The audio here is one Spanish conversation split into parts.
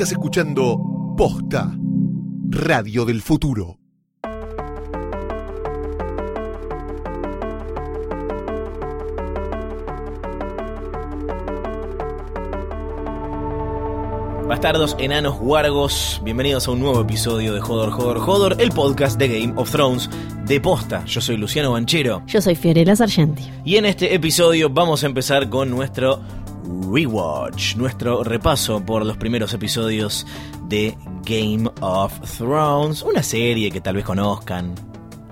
Estás escuchando Posta, Radio del Futuro. Bastardos, enanos, guargos, bienvenidos a un nuevo episodio de Jodor, Jodor, Jodor, el podcast de Game of Thrones de posta. Yo soy Luciano Banchero Yo soy Fiorella Sargenti. y en este episodio vamos a empezar con nuestro rewatch, nuestro repaso por los primeros episodios de Game of Thrones, una serie que tal vez conozcan.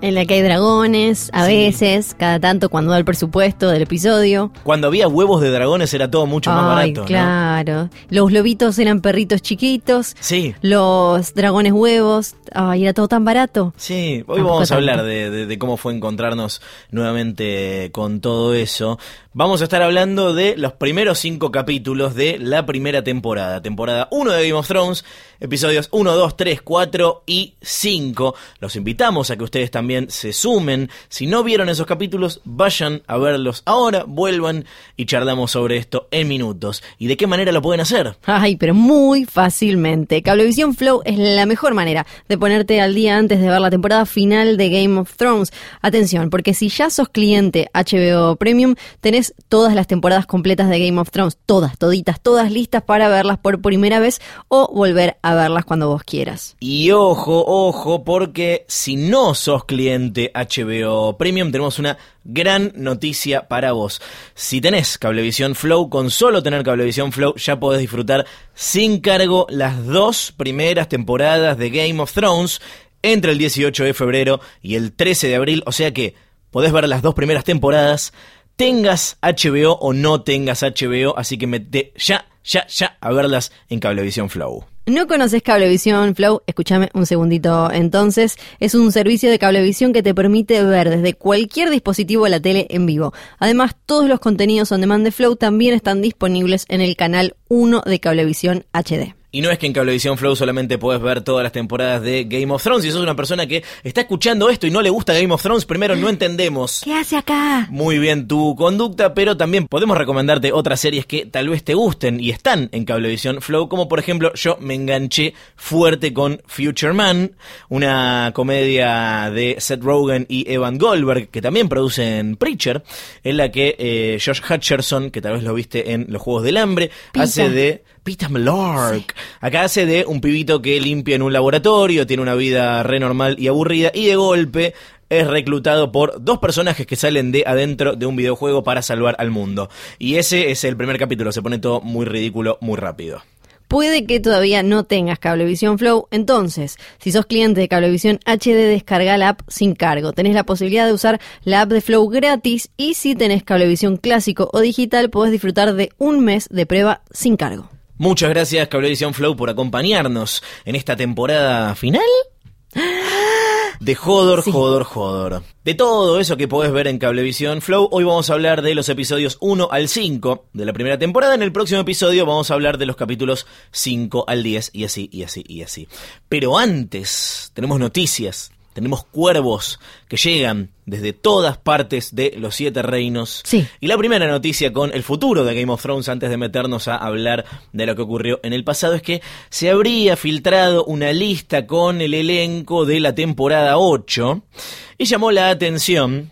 En la que hay dragones, a Sí. veces, cada tanto cuando da el presupuesto del episodio. Cuando había huevos de dragones era todo mucho más Ay, barato, ¿no? claro. Los lobitos eran perritos chiquitos. Sí. Los dragones huevos. Ay, era todo tan barato. Sí, hoy Tampoco vamos a hablar de, de- de cómo fue encontrarnos nuevamente con todo eso. Vamos a estar hablando de los primeros cinco capítulos de la primera temporada. Temporada 1 de Game of Thrones, episodios 1, 2, 3, 4 y 5. Los invitamos a que ustedes también se sumen. Si no vieron esos capítulos, vayan a verlos ahora, vuelvan y charlamos sobre esto en minutos. ¿Y de qué manera lo pueden hacer? Ay, pero muy fácilmente. Cablevisión Flow es la mejor manera de ponerte al día antes de ver la temporada final de Game of Thrones. Atención, porque si ya sos cliente HBO Premium, tenés todas las temporadas completas de Game of Thrones, todas, toditas, todas listas para verlas por primera vez o volver a verlas cuando vos quieras. Y ojo, ojo, porque si no sos cliente HBO Premium, tenemos una gran noticia para vos. Si tenés Cablevisión Flow, con solo tener Cablevisión Flow, ya podés disfrutar sin cargo las dos primeras temporadas de Game of Thrones entre el 18 de febrero y el 13 de abril. O sea que podés ver las dos primeras temporadas, tengas HBO o no tengas HBO, así que mete ya, ya, ya a verlas en Cablevisión Flow. ¿No conoces Cablevisión Flow? Escúchame un segundito entonces. Es un servicio de cablevisión que te permite ver desde cualquier dispositivo la tele en vivo. Además, todos los contenidos on demand de Flow también están disponibles en el canal 1 de Cablevisión HD. Y no es que en Cablevisión Flow solamente puedes ver todas las temporadas de Game of Thrones. Si sos una persona que está escuchando esto y no le gusta Game of Thrones, primero no entendemos ¿Qué hace acá? muy bien tu conducta, pero también podemos recomendarte otras series que tal vez te gusten y están en Cablevisión Flow, como por ejemplo yo me enganché fuerte con Future Man, una comedia de Seth Rogen y Evan Goldberg, que también producen Preacher, en la que eh, Josh Hutcherson, que tal vez lo viste en Los Juegos del Hambre, hace de Peter Millark. Acá hace de un pibito que limpia en un laboratorio, tiene una vida re normal y aburrida, y de golpe es reclutado por dos personajes que salen de adentro de un videojuego para salvar al mundo. Y ese es el primer capítulo, se pone todo muy ridículo, muy rápido. Puede que todavía no tengas Cablevisión Flow, entonces, si sos cliente de Cablevisión HD, descarga la app sin cargo. Tenés la posibilidad de usar la app de Flow gratis y si tenés Cablevisión clásico o digital, podés disfrutar de un mes de prueba sin cargo. Muchas gracias Cablevisión Flow por acompañarnos en esta temporada final. De Jodor, Sí. Jodor, Jodor. De todo eso que podés ver en Cablevisión Flow, hoy vamos a hablar de los episodios 1 al 5 de la primera temporada. En el próximo episodio vamos a hablar de los capítulos 5 al 10 y así, y así, y así. Pero antes, tenemos noticias. Tenemos cuervos que llegan desde todas partes de los siete reinos. Sí. Y la primera noticia con el futuro de Game of Thrones antes de meternos a hablar de lo que ocurrió en el pasado es que se habría filtrado una lista con el elenco de la temporada 8 y llamó la atención,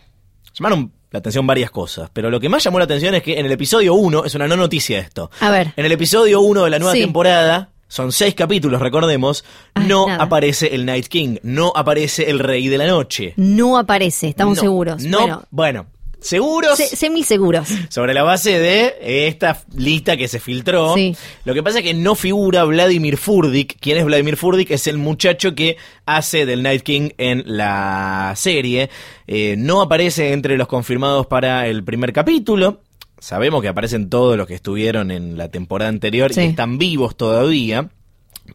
llamaron la atención varias cosas, pero lo que más llamó la atención es que en el episodio 1, es una no noticia esto, A ver. en el episodio 1 de la nueva Sí. temporada, son seis capítulos, recordemos, Ay, no nada. aparece el Night King, no aparece el Rey de la Noche. No aparece, estamos No, seguros. No, Bueno, bueno, ¿seguros? se- semi-seguros. Sobre la base de esta lista que se filtró. Sí. Lo que pasa es que no figura Vladimir Furdik. ¿Quién es Vladimir Furdik? Es el muchacho que hace del Night King en la serie. Eh, no aparece entre los confirmados para el primer capítulo. Sabemos que aparecen todos los que estuvieron en la temporada anterior Sí. y están vivos todavía.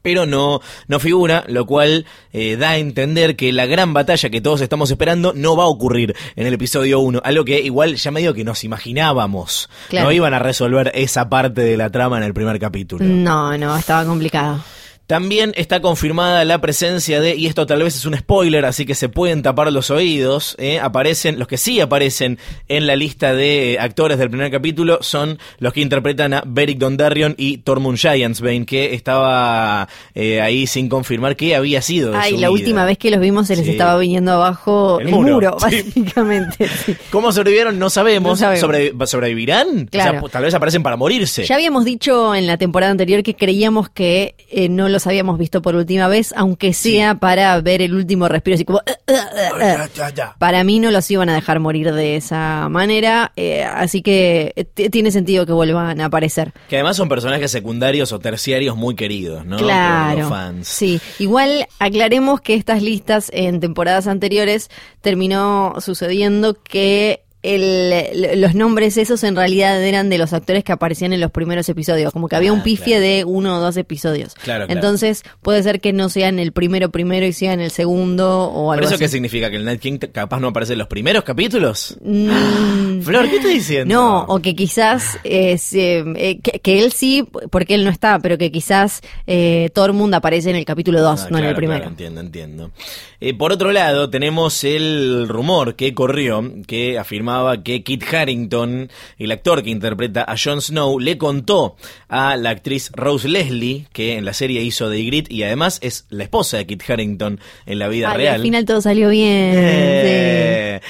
Pero no, no figura, lo cual eh, da a entender que la gran batalla que todos estamos esperando no va a ocurrir en el episodio 1. Algo que igual ya medio que nos imaginábamos. Claro. No iban a resolver esa parte de la trama en el primer capítulo. No, no, estaba complicado. También está confirmada la presencia de, y esto tal vez es un spoiler, así que se pueden tapar los oídos, ¿eh? aparecen, los que sí aparecen en la lista de actores del primer capítulo son los que interpretan a Beric Dondarrion y Tormund Giantsbane, que estaba eh, ahí sin confirmar qué había sido. De Ay, la vida. última vez que los vimos se les Sí. estaba viniendo abajo El el, muro, muro, sí. básicamente. sí. ¿Cómo sobrevivieron? No sabemos. No sabemos. Sobre- ¿Sobrevivirán? Claro. O sea, tal vez aparecen para morirse. Ya habíamos dicho en la temporada anterior que creíamos que eh, no los habíamos visto por última vez, aunque sea para ver el último respiro, así como... "Uh, uh, uh, uh". Ya, ya, ya. Para mí no los iban a dejar morir de esa manera, eh, así que eh, tiene sentido que vuelvan a aparecer. Que además son personajes secundarios o terciarios muy queridos, ¿no? Por Claro. los fans. Sí, igual aclaremos que estas listas en temporadas anteriores terminó sucediendo que el- los nombres esos en realidad eran de los actores que aparecían en los primeros episodios, como que había Ah, un pifie claro. de uno o dos episodios. Claro, claro. Entonces puede ser que no sea en el primero primero y sea en el segundo o ¿Pero algo eso así. qué significa? ¿Que el Night King capaz no aparece en los primeros capítulos? Mm, Flor, ¿qué estás diciendo? No, o que quizás eh, se- eh, que, que él sí, porque él no está, pero que quizás eh, Tormund aparece en el capítulo 2, Ah, no en el primero. entiendo, entiendo. Eh, por otro lado, tenemos el rumor que corrió, que afirmaba que Kit Harrington, el actor que interpreta a Jon Snow, le contó a la actriz Rose Leslie, que en la serie hizo de Ygritte y además es la esposa de Kit Harrington en la vida Ay, real. al final todo salió bien. Eh,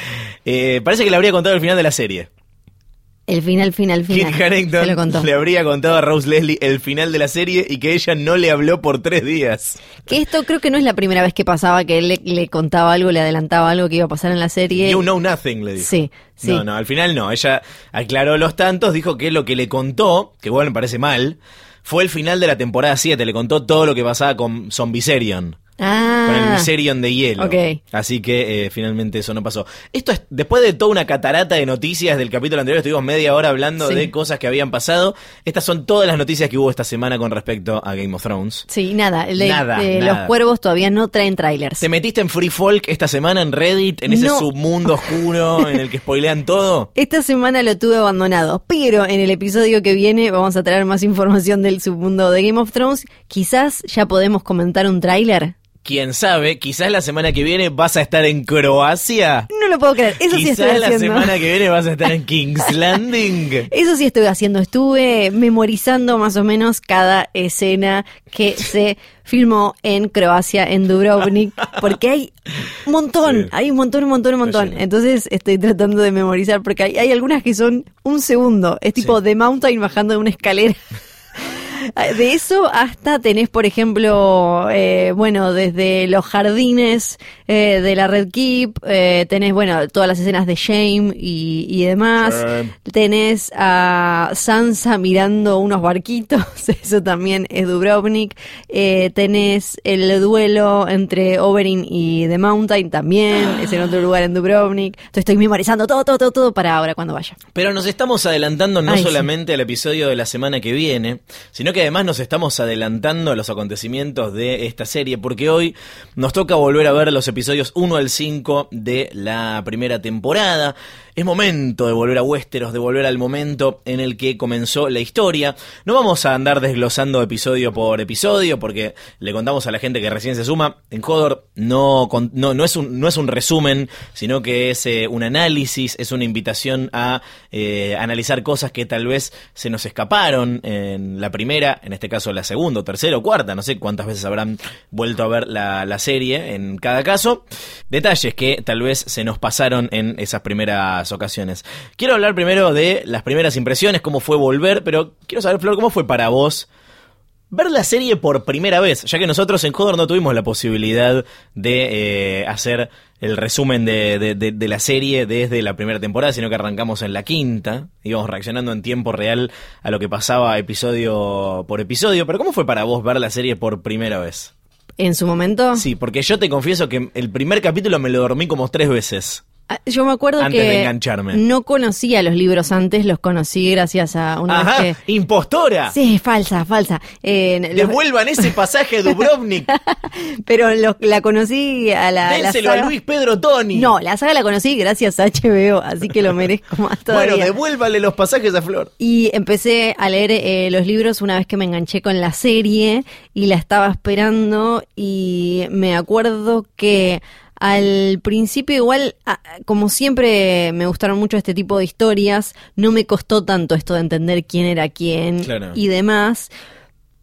eh, parece que le habría contado el final de la serie. El final, final, final. Kit Harrington Se lo contó. le habría contado a Rose Leslie el final de la serie y que ella no le habló por tres días. Que esto creo que no es la primera vez que pasaba, que él le, le contaba algo, le adelantaba algo que iba a pasar en la serie. You know nothing, le dijo. Sí, sí. No, no, al final no. Ella aclaró los tantos, dijo que lo que le contó, que igual me parece mal, fue el final de la temporada 7. Le contó todo lo que pasaba con Zombiserion. Ah. Con el Viserion de hielo. Así que eh, finalmente eso no pasó. Esto es, después de toda una catarata de noticias del capítulo anterior, estuvimos media hora hablando Sí. de cosas que habían pasado. Estas son todas las noticias que hubo esta semana con respecto a Game of Thrones. Sí, nada. le- Nada, de nada. Los cuervos todavía no traen trailers. ¿Te metiste en Free Folk esta semana en Reddit, en ese No. submundo oscuro en el que spoilean todo? Esta semana lo tuve abandonado, pero en el episodio que viene vamos a traer más información del submundo de Game of Thrones. Quizás ya podemos comentar un tráiler. Quién sabe, quizás la semana que viene vas a estar en Croacia. No lo puedo creer. Eso sí quizás estoy la haciendo. semana que viene vas a estar en King's Landing. Eso sí estoy haciendo. Estuve memorizando más o menos cada escena que se filmó en Croacia, en Dubrovnik, porque hay un montón, Sí. hay un montón, un montón, un montón. Entonces estoy tratando de memorizar porque hay, hay algunas que son un segundo. Es tipo Sí. The Mountain bajando de una escalera. De eso hasta tenés, por ejemplo, eh, bueno, desde los jardines eh, de la Red Keep, eh, tenés, bueno, todas las escenas de Shame y, y demás. Tenés a Sansa mirando unos barquitos, eso también es Dubrovnik. Tenés el duelo entre Oberyn y The Mountain, también es en otro lugar en Dubrovnik. Entonces estoy memorizando todo, todo, todo, todo para ahora cuando vaya. Pero nos estamos adelantando no Ay, sí. solamente al episodio de la semana que viene, sino que además nos estamos adelantando a los acontecimientos de esta serie, porque hoy nos toca volver a ver los episodios 1 al 5 de la primera temporada. Es momento de volver a Westeros, de volver al momento en el que comenzó la historia. No vamos a andar desglosando episodio por episodio, porque le contamos a la gente que recién se suma. En Hodor no, no, no, es, un, no es un resumen, sino que es eh, un análisis, es una invitación a eh, analizar cosas que tal vez se nos escaparon en la primera, en este caso la segunda, tercera o cuarta, no sé cuántas veces habrán vuelto a ver la, la serie en cada caso. Detalles que tal vez se nos pasaron en esas primeras ocasiones. Quiero hablar primero de las primeras impresiones, cómo fue volver, pero quiero saber, Flor, cómo fue para vos ver la serie por primera vez, ya que nosotros en Hodor no tuvimos la posibilidad de eh, hacer el resumen de, de- de- de la serie desde la primera temporada, sino que arrancamos en la quinta, íbamos reaccionando en tiempo real a lo que pasaba episodio por episodio, pero ¿cómo fue para vos ver la serie por primera vez? En su momento. Sí, porque yo te confieso que el primer capítulo me lo dormí como tres veces. Ah, Yo me acuerdo Antes que de engancharme. no conocía los libros antes, los conocí gracias a una Ajá, vez que... impostora. Sí, falsa, falsa. Eh, los- Devuelvan ese pasaje de Dubrovnik. pero lo- la conocí a la, la Dénselo saga- a Luis Pedro Toni. No, la saga la conocí gracias a HBO, así que lo merezco más todavía. Bueno, devuélvale los pasajes a Flor. Y empecé a leer eh, los libros una vez que me enganché con la serie y la estaba esperando y me acuerdo que al principio igual, ah, como siempre me gustaron mucho este tipo de historias, no me costó tanto esto de entender quién era quién Claro. y demás,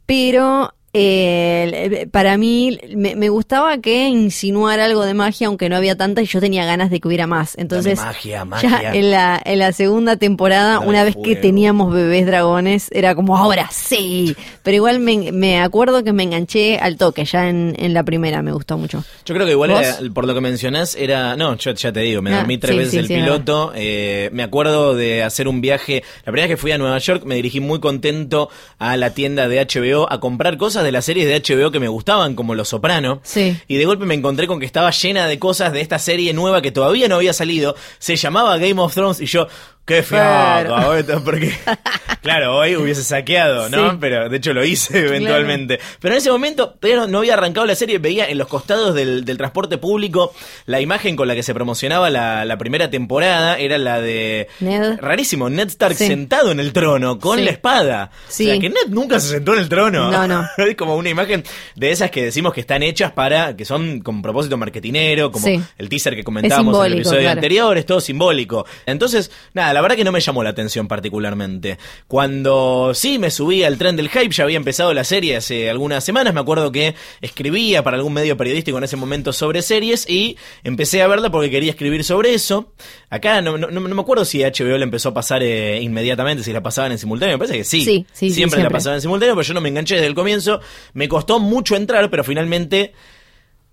pero eh, para mí me, me gustaba que insinuara algo de magia, aunque no había tanta y yo tenía ganas de que hubiera más. Entonces, magia, ya magia. en la, en la segunda temporada, Dame una vez que teníamos bebés dragones, era como, ahora sí. Pero igual me, me acuerdo que me enganché al toque, ya en, en la primera me gustó mucho. Yo creo que igual era- por lo que mencionás era... No, yo ya te digo, me Ah, dormí tres sí, veces sí, el sí, piloto. eh, me acuerdo de hacer un viaje... La primera vez que fui a Nueva York me dirigí muy contento a la tienda de HBO a comprar cosas de las series de HBO que me gustaban, como Los Soprano. Sí. Y de golpe me encontré con que estaba llena de cosas de esta serie nueva que todavía no había salido. Se llamaba Game of Thrones y yo... ¡Qué fiaco! esto, Porque, claro, hoy hubiese saqueado, ¿no? Sí. Pero de hecho lo hice eventualmente. Pero en ese momento todavía no, había arrancado la serie, veía en los costados del, del transporte público la imagen con la que se promocionaba la, la primera temporada, era la de... Ned. Rarísimo, Ned Stark Sí. sentado en el trono, con Sí. la espada. Sí. O sea, que Ned nunca se sentó en el trono. No, no. es como una imagen de esas que decimos que están hechas para, que son con propósito marketinero, como el teaser que comentábamos en el episodio claro. anterior, es todo simbólico. Entonces, nada, la verdad que no me llamó la atención particularmente. Cuando sí me subí al tren del hype, ya había empezado la serie hace algunas semanas, me acuerdo que escribía para algún medio periodístico en ese momento sobre series y empecé a verla porque quería escribir sobre eso. Acá no, no, no me acuerdo si HBO la empezó a pasar eh, inmediatamente, si la pasaban en simultáneo, me parece que sí. Sí, sí, sí, siempre la pasaban en simultáneo, pero yo no me enganché desde el comienzo. Me costó mucho entrar, pero finalmente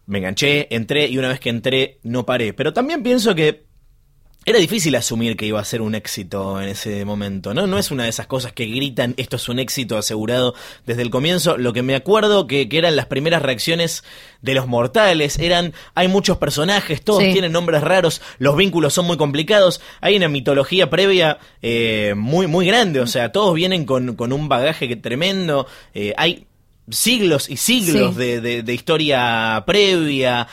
me enganché, entré y una vez que entré no paré. Pero también pienso que era difícil asumir que iba a ser un éxito en ese momento, ¿no? No es una de esas cosas que gritan esto es un éxito asegurado desde el comienzo. Lo que me acuerdo que, que eran las primeras reacciones de los mortales eran hay muchos personajes, todos Sí. tienen nombres raros, los vínculos son muy complicados, hay una mitología previa eh, muy, muy grande, o sea, todos vienen con, con un bagaje que tremendo, eh, hay siglos y siglos Sí. de, de- de historia previa.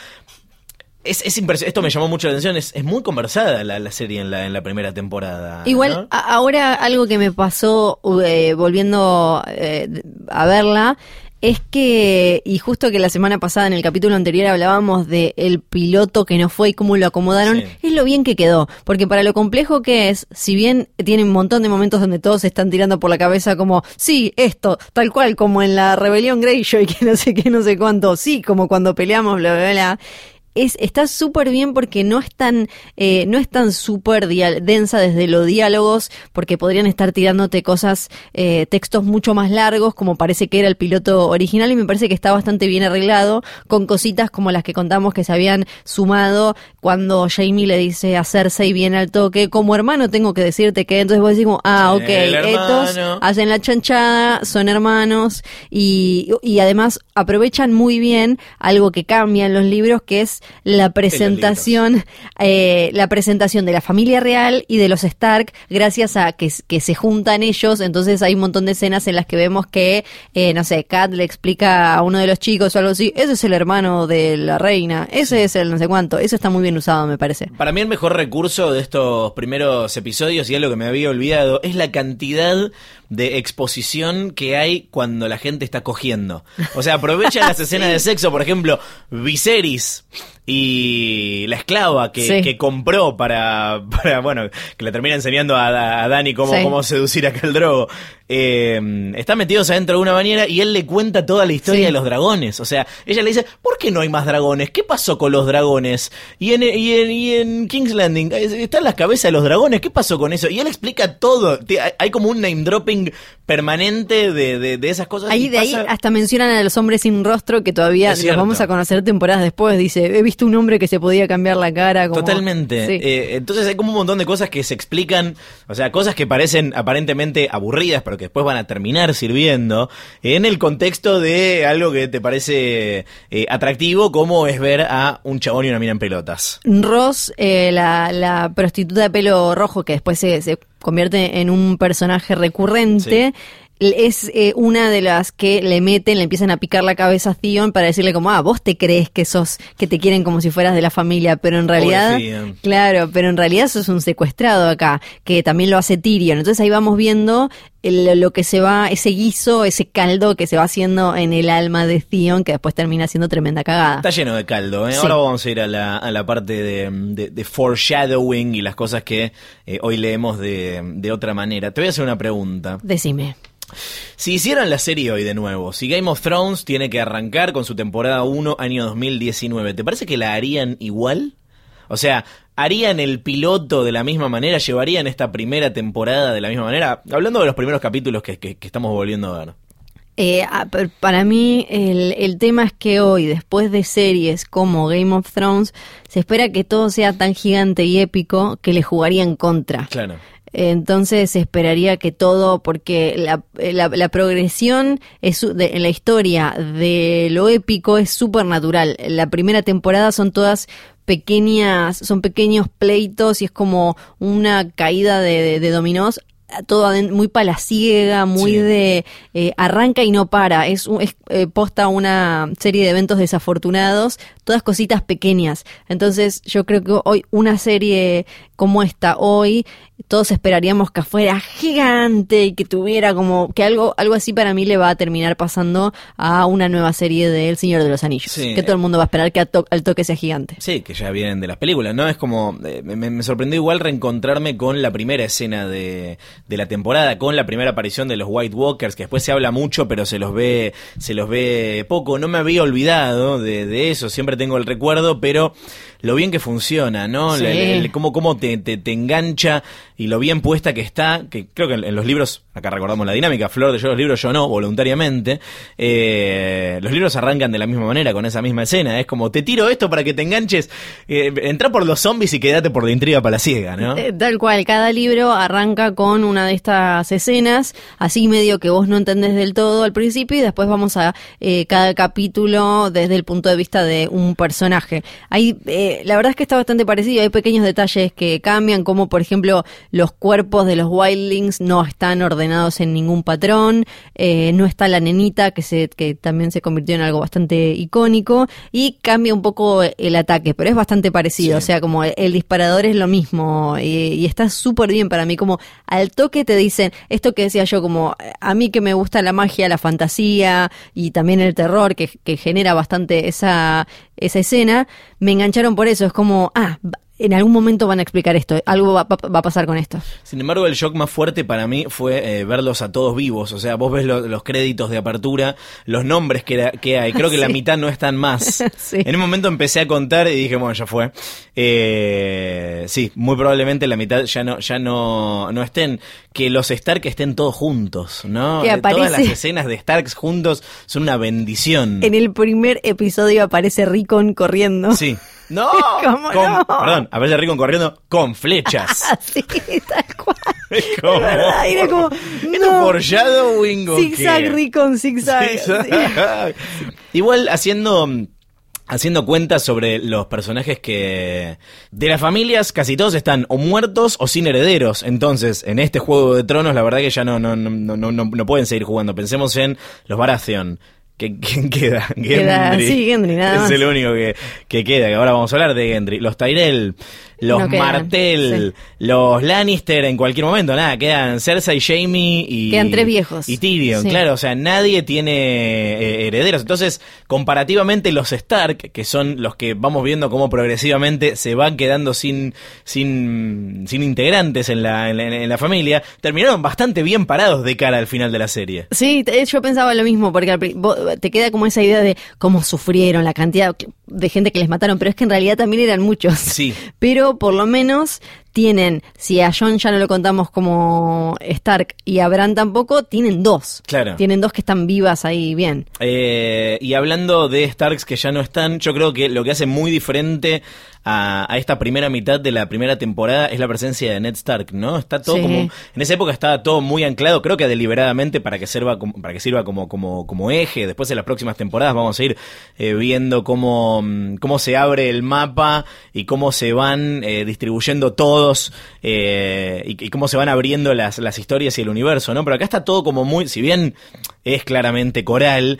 Es, es Esto me llamó mucho la atención. Es, es muy conversada la, la serie en la, en la primera temporada. Igual, ¿no? a- ahora algo que me pasó eh, volviendo eh, a verla es que, y justo que la semana pasada en el capítulo anterior hablábamos de el piloto que no fue y cómo lo acomodaron, Sí. es lo bien que quedó. Porque para lo complejo que es, si bien tiene un montón de momentos donde todos se están tirando por la cabeza como, sí, esto, tal cual, como en la rebelión Greyjoy, que no sé qué, no sé cuánto, sí, como cuando peleamos, bla, bla, bla. Es, está súper bien porque no es tan, eh, no es tan súper densa desde los diálogos, porque podrían estar tirándote cosas, eh, textos mucho más largos, como parece que era el piloto original, y me parece que está bastante bien arreglado, con cositas como las que contamos que se habían sumado cuando Jamie le dice a Cersei bien al toque, como hermano tengo que decirte que, entonces vos decís como, ah, ok, estos hacen la chanchada, son hermanos y, y además aprovechan muy bien algo que cambia en los libros, que es la presentación, eh, la presentación de la familia real y de los Stark, gracias a que, que se juntan ellos. Entonces hay un montón de escenas en las que vemos que, eh, no sé, Kat le explica a uno de los chicos o algo así, ese es el hermano de la reina, ese es el no sé cuánto. Eso está muy bien usado, me parece. Para mí el mejor recurso de estos primeros episodios, y algo que me había olvidado, es la cantidad de exposición que hay cuando la gente está cogiendo. O sea, aprovechan las escenas de sexo, por ejemplo, Viserys y la esclava que, Sí. que compró para, para, bueno, que le termina enseñando a, a Dani cómo, Sí. cómo seducir a el drogo. Eh, están metidos adentro de una bañera y él le cuenta toda la historia Sí. de los dragones. O sea, ella le dice, ¿por qué no hay más dragones? ¿Qué pasó con los dragones? Y en, y en, y en King's Landing eh, están las cabezas de los dragones. ¿Qué pasó con eso? Y él explica todo. Hay- como un name dropping permanente de, de, de esas cosas. Ahí de ahí hasta mencionan a los hombres sin rostro que todavía los vamos a conocer temporadas después. Dice, he visto un hombre que se podía cambiar la cara. Como... Totalmente. Sí. Eh, entonces hay como un montón de cosas que se explican, o sea, cosas que parecen aparentemente aburridas, pero que después van a terminar sirviendo, en el contexto de algo que te parece eh, atractivo, como es ver a un chabón y una mina en pelotas. Ross, eh, la, la prostituta de pelo rojo que después se, se convierte en un personaje recurrente. Es eh, una de las que le meten, le empiezan a picar la cabeza a Theon para decirle como, ah, vos te crees que sos, que te quieren como si fueras de la familia, pero en realidad, claro, pero en realidad sos un secuestrado acá, que también lo hace Tyrion. Entonces ahí vamos viendo el- lo que se va, ese guiso, ese caldo que se va haciendo en el alma de Theon, que después termina siendo tremenda cagada. Está lleno de caldo, ¿eh? Sí. Ahora vamos a ir a la, a la parte de, de- de foreshadowing y las cosas que eh, hoy leemos de, de otra manera. Te voy a hacer una pregunta. Decime. Si hicieran la serie hoy de nuevo, si Game of Thrones tiene que arrancar con su temporada 1 año 2019, ¿te parece que la harían igual? O sea, ¿harían el piloto de la misma manera? ¿Llevarían esta primera temporada de la misma manera? Hablando de los primeros capítulos que, que- que estamos volviendo a ver. Eh, ah, para mí el, el tema es que hoy, después de series como Game of Thrones, se espera que todo sea tan gigante y épico que le jugaría en contra. Claro. Entonces esperaría que todo, porque la, la- la progresión es, de- en la historia de lo épico es súper natural. La primera temporada son todas pequeñas, son pequeños pleitos y es como una caída de, de- de dominós. Todo muy palaciega, muy Sí. de eh, arranca y no para. Es, un- es eh, posta una serie de eventos desafortunados, todas cositas pequeñas. Entonces yo creo que hoy una serie como esta hoy todos esperaríamos que fuera gigante y que tuviera como que algo algo así para mí le va a terminar pasando a una nueva serie de El Señor de los Anillos. Sí. Que todo el mundo va a esperar que to- al toque sea gigante. Sí, que ya vienen de las películas, ¿no? Es como, eh, me, me sorprendió igual reencontrarme con la primera escena de, de la temporada, con la primera aparición de los White Walkers, que después se habla mucho, pero se los ve, se los ve poco. No me había olvidado de, de eso, siempre tengo el recuerdo, pero lo bien que funciona, ¿no? Sí. El- el- cómo, cómo te, te, te engancha y lo bien puesta que está, que creo que en, en los libros, acá recordamos la dinámica, Flor de yo los libros, yo no, voluntariamente, eh, los libros arrancan de la misma manera, con esa misma escena, es como, te tiro esto para que te enganches, eh, entra por los zombies y quédate por la intriga palaciega, ¿no? Eh, Tal cual, cada libro arranca con una de estas escenas, así medio que vos no entendés del todo al principio y después vamos a eh, cada capítulo desde el punto de vista de un personaje. Hay, eh, la verdad es que está bastante parecido, hay pequeños detalles que cambian, como por ejemplo los cuerpos de los wildlings no están ordenados en ningún patrón, eh, no está la nenita que, se, que también se convirtió en algo bastante icónico y cambia un poco el ataque, pero es bastante parecido, Sí. o sea, como el, el disparador es lo mismo y, y está súper bien para mí, como al toque te dicen esto que decía yo, como a mí que me gusta la magia, la fantasía y también el terror que, que genera bastante esa, esa escena, me engancharon por eso, es como, ah, en algún momento van a explicar esto, algo va, va- va a pasar con esto. Sin embargo, el shock más fuerte para mí fue eh, verlos a todos vivos. O sea, vos ves lo- los créditos de apertura, los nombres que, era- que hay. Creo que la mitad no están más. Sí. En un momento empecé a contar y dije, bueno, ya fue. Eh, sí, muy probablemente la mitad ya no, ya no, no estén. Que los Stark estén todos juntos, ¿no? Que Todas las escenas de Starks juntos son una bendición. En el primer episodio aparece Rickon corriendo. Sí. No, ¿Cómo con- no? perdón, aparece Rickon corriendo con flechas. Así, tal cual. Es verdad, era como, ¿Esto no. foreshadowing o Zigzag? Rickon, zigzag. Zigzag. Igual haciendo haciendo cuentas sobre los personajes que de las familias casi todos están o muertos o sin herederos. Entonces, en este juego de tronos la verdad que ya no no no no, no, no pueden seguir jugando. Pensemos en los Baratheon. Que ¿Quién queda? Queda- Gendry. sí, Gendry, nada Es el único que, que queda, que ahora vamos a hablar de Gendry. Los Tyrell, los No quedan, Martell, los Lannister en cualquier momento, nada, quedan Cersei, Jamie y... Quedan tres viejos. Y Tyrion, Sí. claro, o sea, nadie tiene eh, herederos. Entonces, comparativamente los Stark, que son los que vamos viendo cómo progresivamente se van quedando sin, sin, sin integrantes en la, en, la, en la familia, terminaron bastante bien parados de cara al final de la serie. Sí, yo pensaba lo mismo, porque al vos- te queda como esa idea de cómo sufrieron, la cantidad de gente que les mataron, pero es que en realidad también eran muchos. Sí. Pero por lo menos tienen, si a John ya no lo contamos como Stark y a Bran tampoco, tienen dos. Claro. Tienen dos que están vivas ahí bien. Eh, y hablando de Starks que ya no están, yo creo que lo que hace muy diferente a, a esta primera mitad de la primera temporada es la presencia de Ned Stark, ¿no? Está todo Sí. como. En esa época estaba todo muy anclado, creo que deliberadamente para que sirva como, para que sirva como, como, como eje. Después en las próximas temporadas vamos a ir eh, viendo cómo, mm, cómo se abre el mapa y cómo se van eh, distribuyendo todos eh, y, y cómo se van abriendo las, las historias y el universo, ¿no? Pero acá está todo como muy. Si bien es claramente coral.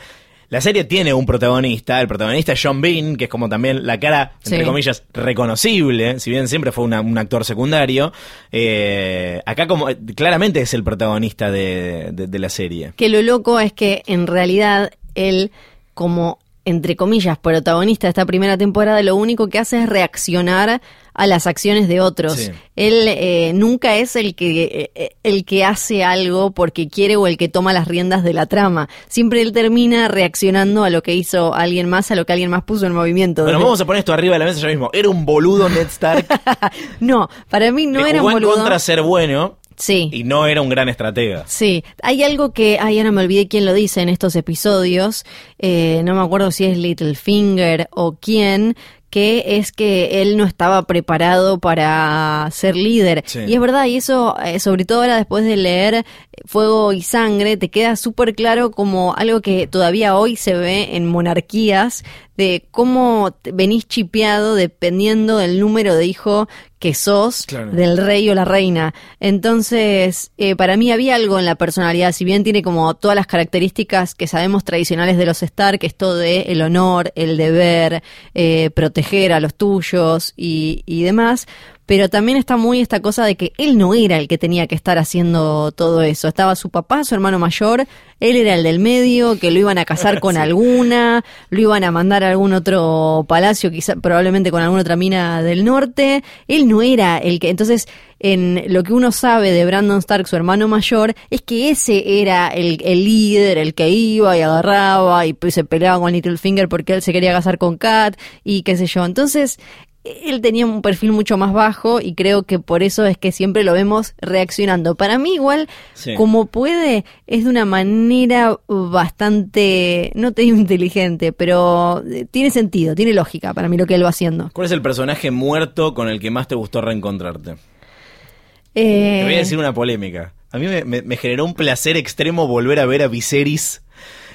La serie tiene un protagonista, el protagonista es John Bean, que es como también la cara, entre Sí. comillas, reconocible, si bien siempre fue una- un actor secundario, eh, acá como claramente es el protagonista de, de- de la serie. Que lo loco es que en realidad él, como entre comillas, protagonista de esta primera temporada, lo único que hace es reaccionar a las acciones de otros. Sí. Él eh, nunca es el que eh, el que hace algo porque quiere o el que toma las riendas de la trama. Siempre él termina reaccionando a lo que hizo alguien más, a lo que alguien más puso en movimiento. Bueno, vamos a poner esto arriba de la mesa ya mismo. Era un boludo Ned Stark. no, para mí no le era jugó un en boludo. contra ser bueno Sí. y no era un gran estratega. Sí, hay algo que, ay, ahora me olvidé quién lo dice en estos episodios, eh, no me acuerdo si es Littlefinger o quién, que es que él no estaba preparado para ser líder. Sí. Y es verdad, y eso, eh, sobre todo ahora después de leer Fuego y Sangre, te queda súper claro como algo que todavía hoy se ve en monarquías, de cómo venís chipeado dependiendo del número de hijo que sos Claro. del rey o la reina. Entonces, eh, para mí había algo en la personalidad, si bien tiene como todas las características que sabemos tradicionales de los Stark, esto de el honor, el deber, eh, proteger a los tuyos y, y demás, pero también está muy esta cosa de que él no era el que tenía que estar haciendo todo eso. Estaba su papá, su hermano mayor, él era el del medio, que lo iban a casar con Sí. alguna, lo iban a mandar a algún otro palacio, quizá probablemente con alguna otra mina del norte. Él no era el que. Entonces, en lo que uno sabe de Brandon Stark, su hermano mayor, es que ese era el, el líder, el que iba y agarraba y pues, se peleaba con Littlefinger porque él se quería casar con Kat y qué sé yo. Entonces, él tenía un perfil mucho más bajo y creo que por eso es que siempre lo vemos reaccionando. Para mí igual, Sí. como puede, es de una manera bastante, no te digo inteligente, pero eh, tiene sentido, tiene lógica para mí lo que él va haciendo. ¿Cuál es el personaje muerto con el que más te gustó reencontrarte? Eh, Te voy a decir una polémica. A mí me, me- me generó un placer extremo volver a ver a Viserys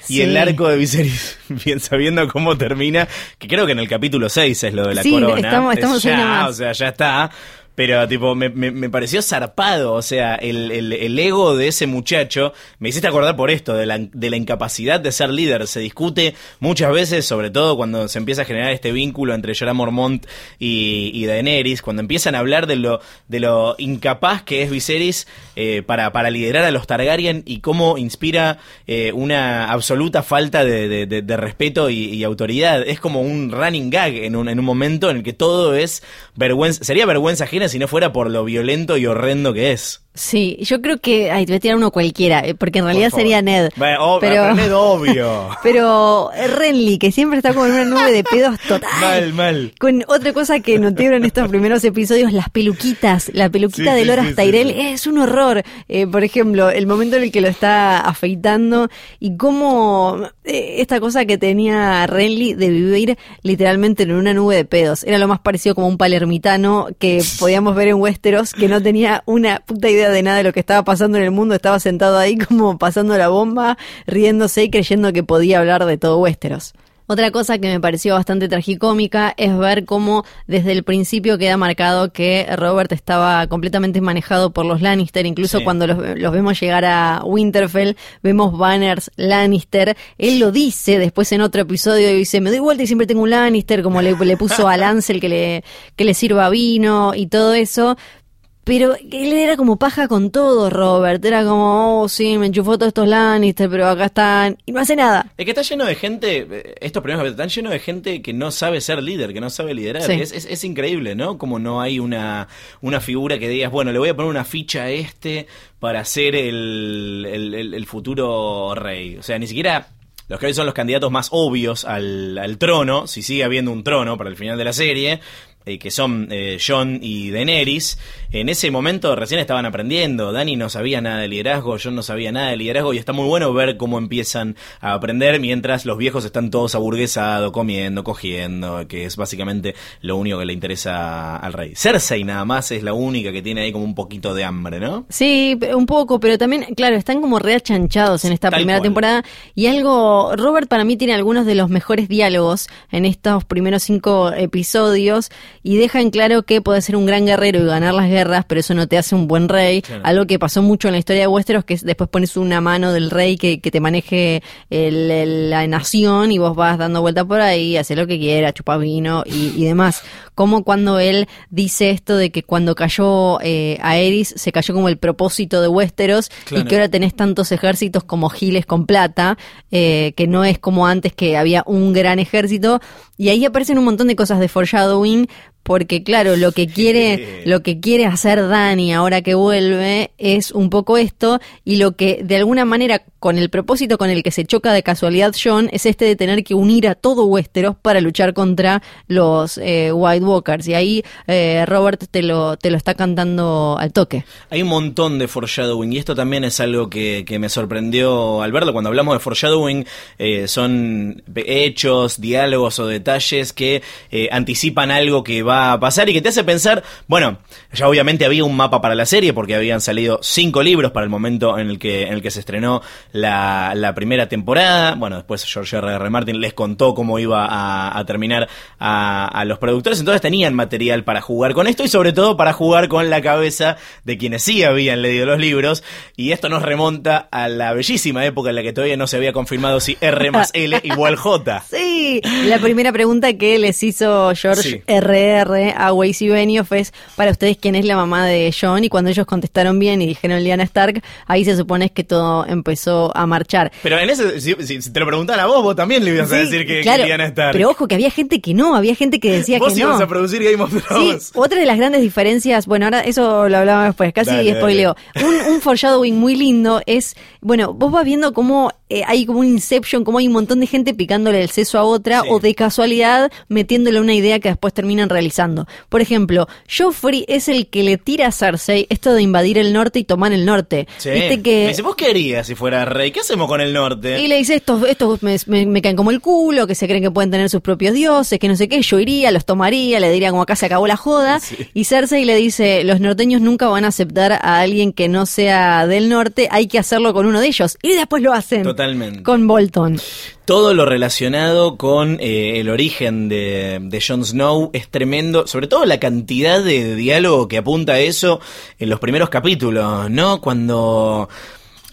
y Sí. el arco de Viserys, bien sabiendo cómo termina, que creo que en el capítulo 6 es lo de la Sí, corona. estamos- Es estamos ya, o sea, ya está. Pero, tipo, me, me- pareció zarpado. O sea, el, el- el ego de ese muchacho me hiciste acordar por esto, de la, de la incapacidad de ser líder. Se discute muchas veces, sobre todo cuando se empieza a generar este vínculo entre Jorah Mormont y, Daenerys, cuando empiezan a hablar de lo, de lo incapaz que es Viserys eh, para, para liderar a los Targaryen y cómo inspira eh, una absoluta falta de, de- respeto y, y autoridad. Es como un running gag en un, en un momento en el que todo es vergüenza. Sería vergüenza ajena si no fuera por lo violento y horrendo que es. Sí, yo creo que, ay, te voy a tirar uno cualquiera, eh, porque en realidad sería Ned. Bueno, ob- pero Ned, obvio. Pero eh, Renly, que siempre está como en una nube de pedos total. mal, mal. Con otra cosa que noté en estos primeros episodios, las peluquitas. La peluquita Sí, de Loras sí, sí, Tyrell es un horror. Eh, por ejemplo, el momento en el que lo está afeitando y cómo eh, esta cosa que tenía Renly de vivir literalmente en una nube de pedos. Era lo más parecido como un palermitano que podíamos ver en Westeros, que no tenía una puta idea de nada de lo que estaba pasando en el mundo. Estaba sentado ahí como pasando la bomba, riéndose y creyendo que podía hablar de todo Westeros. Otra cosa que me pareció bastante tragicómica es ver cómo desde el principio queda marcado que Robert estaba completamente manejado por los Lannister, incluso Sí. cuando los, los vemos llegar a Winterfell, vemos banners Lannister, él lo dice después en otro episodio y dice, me doy vuelta y siempre tengo un Lannister, como le, le puso a Lancel que le, que le sirva vino y todo eso, pero él era como paja con todo, Robert. Era como, oh, sí, me enchufó todos estos Lannister, pero acá están. Y no hace nada. Es que está lleno de gente, eh, estos primeros capítulos, están llenos de gente que no sabe ser líder, que no sabe liderar. Sí. Es, es- es increíble, ¿no? Como no hay una, una figura que digas, bueno, le voy a poner una ficha a este para ser el, el- el- el futuro rey. O sea, ni siquiera los que hoy son los candidatos más obvios al, al trono, si sigue habiendo un trono para el final de la serie. eh, que son eh, John y Daenerys, en ese momento recién estaban aprendiendo. Dani no sabía nada de liderazgo, John no sabía nada de liderazgo y está muy bueno ver cómo empiezan a aprender mientras los viejos están todos aburguesados, comiendo, cogiendo, que es básicamente lo único que le interesa al rey. Cersei nada más es la única que tiene ahí como un poquito de hambre, ¿no? Sí, un poco, pero también, claro, están como reachanchados en esta Tal primera cual. temporada y algo, Robert para mí tiene algunos de los mejores diálogos en estos primeros cinco episodios y deja en claro que puede ser un gran guerrero y ganar las guerras, pero eso no te hace un buen rey. Claro. Algo que pasó mucho en la historia de Westeros, que es después pones una mano del rey que, que te maneje el- el- la nación y vos vas dando vuelta por ahí, hace lo que quiera, chupa vino y, y demás. Como cuando él dice esto de que cuando cayó eh, Aerys se cayó como el propósito de Westeros Claro. y que ahora tenés tantos ejércitos como giles con plata, eh, que no es como antes que había un gran ejército. Y ahí aparecen un montón de cosas de foreshadowing, porque claro, lo que quiere, lo que quiere hacer Dani ahora que vuelve es un poco esto, y lo que de alguna manera, con el propósito con el que se choca de casualidad John, es este de tener que unir a todo Westeros para luchar contra los eh, White Walkers. Y ahí eh, Robert te lo, te lo está cantando al toque. Hay un montón de foreshadowing y esto también es algo que, que me sorprendió al verlo. Cuando hablamos de foreshadowing eh, son hechos, diálogos o detalles que eh, anticipan algo que va a pasar y que te hace pensar, bueno, ya obviamente había un mapa para la serie porque habían salido cinco libros para el momento en el que, en el que se estrenó la, la primera temporada. Bueno, después George R. R. Martin les contó cómo iba a, a terminar a, a los productores, entonces tenían material para jugar con esto y sobre todo para jugar con la cabeza de quienes sí habían leído los libros. Y esto nos remonta a la bellísima época en la que todavía no se había confirmado si R más L igual J. Sí, la primera pregunta que les hizo George Sí. RR a Weiss y Benioff es para ustedes quién es la mamá de John y cuando ellos contestaron bien y dijeron Lyanna Stark, ahí se supone que todo empezó a marchar. Pero en ese, si, te lo preguntan a vos, vos también le ibas a Sí, decir que claro, querían estar. Pero ojo que había gente que no, había gente que decía vos que ibas no. a producir Game of Sí, Thrones. otra de las grandes diferencias, bueno, ahora eso lo hablaba después, casi Dale, spoileo. Un, un foreshadowing muy lindo es, bueno, vos vas viendo cómo eh, hay como un inception, cómo hay un montón de gente picándole el seso a otra Sí. o de casualidad metiéndole una idea que después terminan realizando. Por ejemplo, Joffrey es el que le tira a Cersei esto de invadir el norte y tomar el norte. Sí. Viste que... Me dice, ¿vos qué harías si fuera rey? ¿Qué hacemos con el norte? Y le dice, estos, estos me, me- me caen como el culo, que se creen que pueden tener sus propios dioses, que no sé qué, yo iría, los tomaría, le diría como acá se acabó la joda. Sí. Y Cersei le dice, los norteños nunca van a aceptar a alguien que no sea del norte, hay que hacerlo con uno de ellos. Y después lo hacen. Totalmente. Con Bolton. Todo lo relacionado con eh, el origen de, de Jon Snow es tremendo, sobre todo la cantidad de diálogo que apunta a eso en los primeros capítulos, ¿no? Cuando,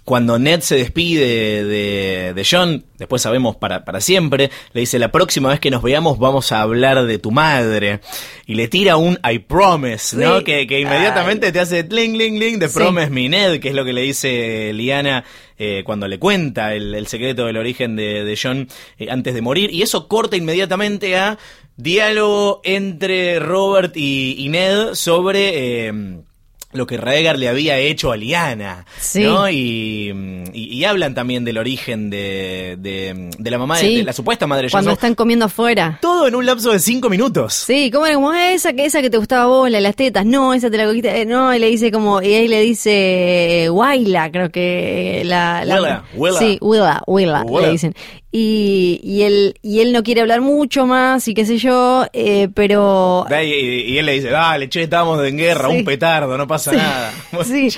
cuando Ned se despide de, de Jon, después sabemos para, para siempre, le dice, la próxima vez que nos veamos vamos a hablar de tu madre. Y le tira un I promise, ¿no? Sí. Que, que inmediatamente te hace tling, tling, tling, de Sí. promise me Ned, que es lo que le dice Liana eh, cuando le cuenta el, el secreto del origen de, de John eh, antes de morir. Y eso corta inmediatamente a diálogo entre Robert y, y Ned sobre... eh, lo que Rhaegar le había hecho a Liana, Sí. ¿no? Y, y- y hablan también del origen de, de, de la mamá, de- Sí. de, la supuesta madre Cuando están comiendo afuera. Todo en un lapso de cinco minutos. Sí, como era como "Ah, esa que esa que te gustaba a vos, la de las tetas, no, esa te la cogiste, eh, no, y le dice como, y ahí le dice Waila, creo que eh, la, la Willa, Willa. sí, Willa, Willa, Willa. le dicen. Y, y él y él no quiere hablar mucho más y qué sé yo, eh, pero Y, y él le dice, dale, che, estábamos en guerra, Sí. un petardo, no pasa Sí, nada. Sí.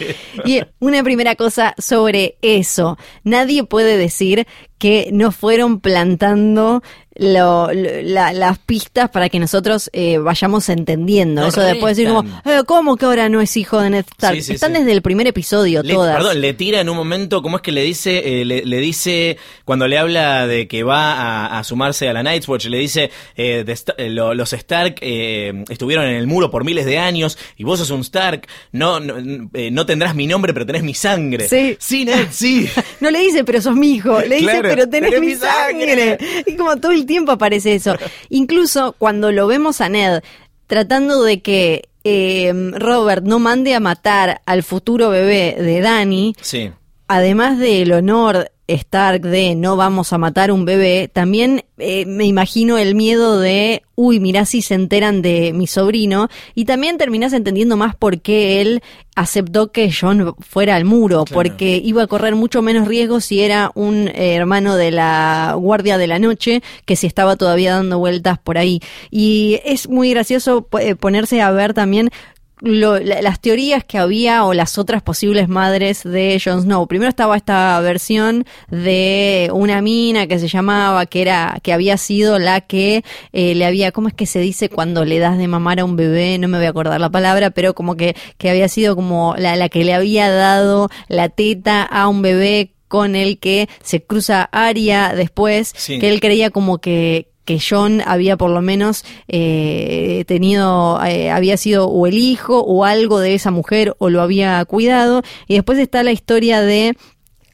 Y una primera cosa sobre eso. Nadie puede decir que no fueron plantando lo- lo- la- las pistas para que nosotros eh, vayamos entendiendo. No eso de después decir como. "Eh, ¿cómo que ahora no es hijo de Ned Stark? Sí, sí, Están sí. desde el primer episodio Le, todas. Perdón, le tira en un momento, ¿cómo es que le dice? Eh, le, le dice, cuando le habla de que va a, a sumarse a la Night's Watch, le dice, eh, de eh, lo- los Stark eh, estuvieron en el muro por miles de años y vos sos un Stark, no, no, eh, no tendrás mi nombre, pero tenés mi sangre. Sí. Sí, Ned, sí. No le dice, pero sos mi hijo. Le dice, pero tenés, mi sangre. sangre. Y como todo el tiempo aparece eso. Incluso cuando lo vemos a Ned tratando de que eh, Robert no mande a matar al futuro bebé de Dani, Sí. además del honor Stark de no vamos a matar un bebé, también eh, me imagino el miedo de, uy, mirá si se enteran de mi sobrino, y también terminás entendiendo más por qué él aceptó que John fuera al muro, porque iba a correr mucho menos riesgo si era un eh, hermano de la Guardia de la Noche que si estaba todavía dando vueltas por ahí. Y es muy gracioso eh, ponerse a ver también las teorías que había o las otras posibles madres de Jon Snow. Primero estaba esta versión de una mina que se llamaba, que era, que había sido la que eh, le había, ¿cómo es que se dice cuando le das de mamar a un bebé? No me voy a acordar la palabra, pero como que, que había sido como la, la que le había dado la teta a un bebé con el que se cruza Aria después, que él creía como que, que John había por lo menos eh, tenido, eh, había sido o el hijo o algo de esa mujer o lo había cuidado. Y después está la historia de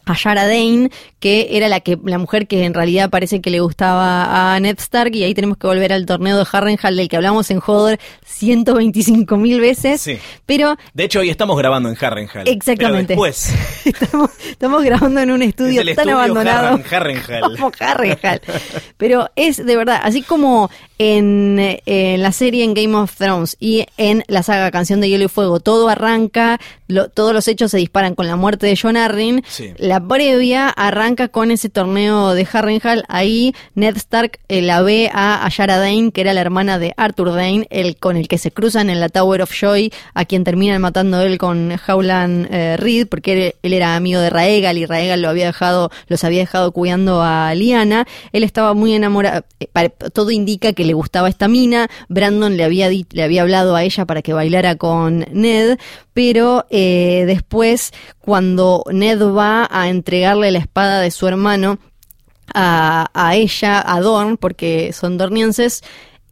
a Yara Dane, que era la que la mujer que en realidad parece que le gustaba a Ned Stark, y ahí tenemos que volver al torneo de Harrenhal del que hablamos en Hodor 125 mil veces. Sí. Pero. De hecho, hoy estamos grabando en Harrenhal. Exactamente. Pero después. estamos, estamos, grabando en un estudio tan abandonado. Harrenhal. Como Harrenhal. Pero es de verdad, así como en, la serie en Game of Thrones y en la saga Canción de Hielo y Fuego, todo arranca, todos los hechos se disparan con la muerte de John Arryn. La previa arranca con ese torneo de Harrenhal. Ahí Ned Stark eh, la ve a Yara Dane, que era la hermana de Arthur Dane, el con el que se cruzan en la Tower of Joy, a quien terminan matando él con Howland eh, Reed, porque él, era amigo de Raegal y Raegal lo había dejado, los había dejado cuidando a Liana. Él estaba muy enamorado. Eh, todo indica que le gustaba esta mina. Brandon le había, le había hablado a ella para que bailara con Ned, pero eh, después, cuando Ned va a entregarle la espada de su hermano a, a ella, a Dorn, porque son dornienses,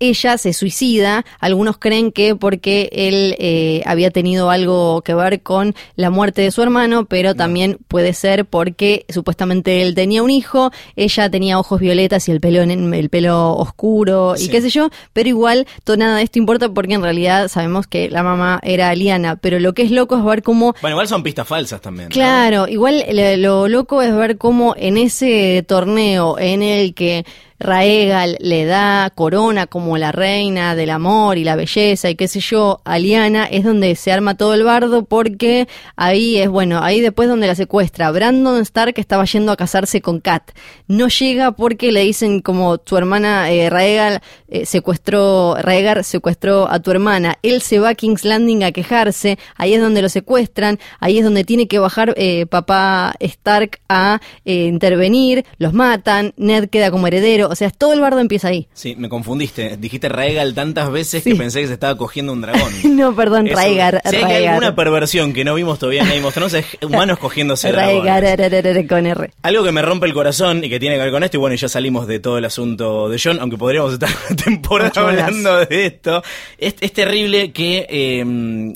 ella se suicida. Algunos creen que porque él eh, había tenido algo que ver con la muerte de su hermano, pero también puede ser porque supuestamente él tenía un hijo, ella tenía ojos violetas y el pelo, el pelo oscuro y qué sé yo, pero igual todo nada de esto importa porque en realidad sabemos que la mamá era Liana, pero lo que es loco es ver cómo... Bueno, igual son pistas falsas también. Claro, igual lo loco es ver cómo en ese torneo en el que Raegal le da corona como la reina del amor y la belleza y qué sé yo, a Liana, es donde se arma todo el bardo porque ahí es, bueno, ahí después donde la secuestra. Brandon Stark estaba yendo a casarse con Kat. No llega porque le dicen como tu hermana eh, Raegal eh, secuestró, Raegar secuestró a tu hermana. Él se va a King's Landing a quejarse, ahí es donde lo secuestran, ahí es donde tiene que bajar eh, papá Stark a intervenir, los matan, Ned queda como heredero o sea, todo el bardo empieza ahí. Sí, me confundiste. Dijiste Raegal tantas veces que pensé que se estaba cogiendo un dragón. no, perdón, Raegar. Si hay alguna perversión que no vimos todavía en Game of Thrones es humanos cogiéndose dragones. con R. Algo que me rompe el corazón y que tiene que ver con esto, y bueno, ya salimos de todo el asunto de John, aunque podríamos estar temporada hablando de esto. Es, terrible que eh,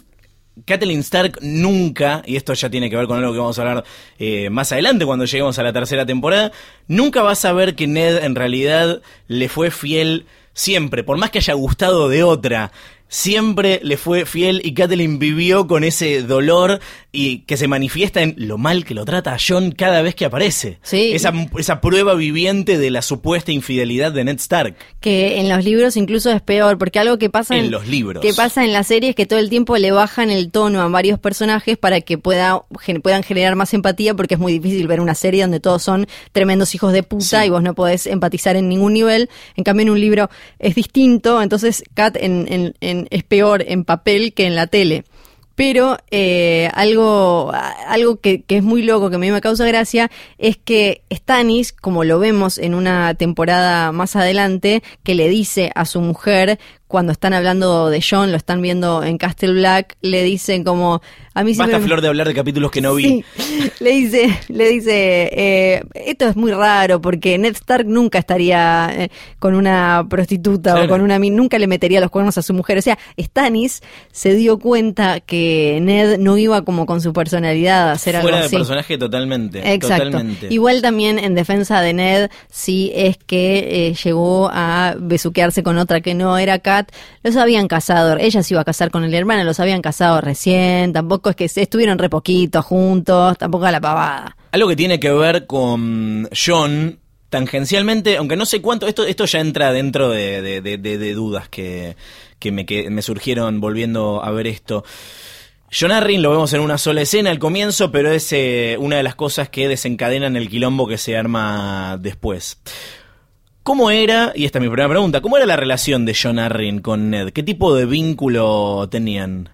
Kathleen Stark nunca, y esto ya tiene que ver con algo que vamos a hablar eh, más adelante cuando lleguemos a la tercera temporada, nunca vas a ver que Ned en realidad le fue fiel siempre, por más que haya gustado de otra siempre le fue fiel y Kathleen vivió con ese dolor y que se manifiesta en lo mal que lo trata a John cada vez que aparece. Sí. Esa, esa prueba viviente de la supuesta infidelidad de Ned Stark. Que en los libros incluso es peor, porque algo que pasa en, los libros. Que pasa en la serie es que todo el tiempo le bajan el tono a varios personajes para que pueda, puedan generar más empatía, porque es muy difícil ver una serie donde todos son tremendos hijos de puta y vos no podés empatizar en ningún nivel. En cambio, en un libro es distinto, entonces Kat en, en es peor en papel que en la tele. Pero eh, algo, algo que, es muy loco, que a mí me causa gracia, es que Stannis, como lo vemos en una temporada más adelante, que le dice a su mujer cuando están hablando de John, lo están viendo en Castle Black, le dicen como a mí Basta Flor de hablar de capítulos que no vi. le dice, le dice, eh, esto es muy raro porque Ned Stark nunca estaría eh, con una prostituta o con una nunca le metería los cuernos a su mujer. O sea, Stannis se dio cuenta que Ned no iba como con su personalidad a hacer algo así. de personaje totalmente. Exacto. Igual también en defensa de Ned, sí es que eh, llegó a besuquearse con otra que no era acá Los habían casado, ella se iba a casar con el hermano, los habían casado recién, tampoco es que se estuvieron re poquito juntos, tampoco a la pavada. Algo que tiene que ver con John, tangencialmente, aunque no sé cuánto, esto, esto ya entra dentro de, de- de- de- de dudas que, que me, que me surgieron volviendo a ver esto. John Arryn lo vemos en una sola escena al comienzo, pero es eh, una de las cosas que desencadenan el quilombo que se arma después. ¿Cómo era, y esta es mi primera pregunta, cómo era la relación de John Arryn con Ned? ¿Qué tipo de vínculo tenían?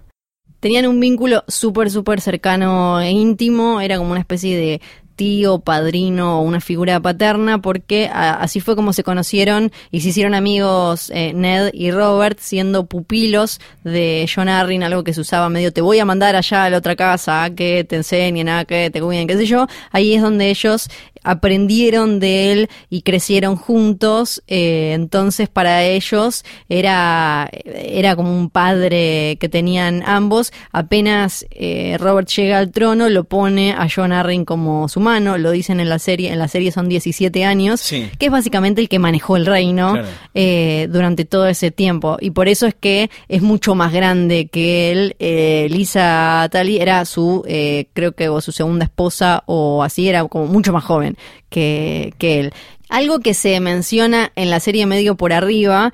Tenían un vínculo súper, súper cercano e íntimo, era como una especie de tío, padrino o una figura paterna, porque a- así fue como se conocieron y se hicieron amigos eh, Ned y Robert, siendo pupilos de John Arryn, algo que se usaba medio, te voy a mandar allá a la otra casa a que te enseñen, a que te cuiden, qué sé yo. Ahí es donde ellos aprendieron de él y crecieron juntos, eh, entonces para ellos era, era como un padre que tenían ambos. Apenas eh, Robert llega al trono, lo pone a John Arryn como su mano, lo dicen en la serie, en la serie son 17 años, Sí. que es básicamente el que manejó el reino Claro. eh, durante todo ese tiempo. Y por eso es que es mucho más grande que él. Eh, Lisa Tali era su, eh, creo que o su segunda esposa o así, era como mucho más joven que, que él. Algo que se menciona en la serie medio por arriba,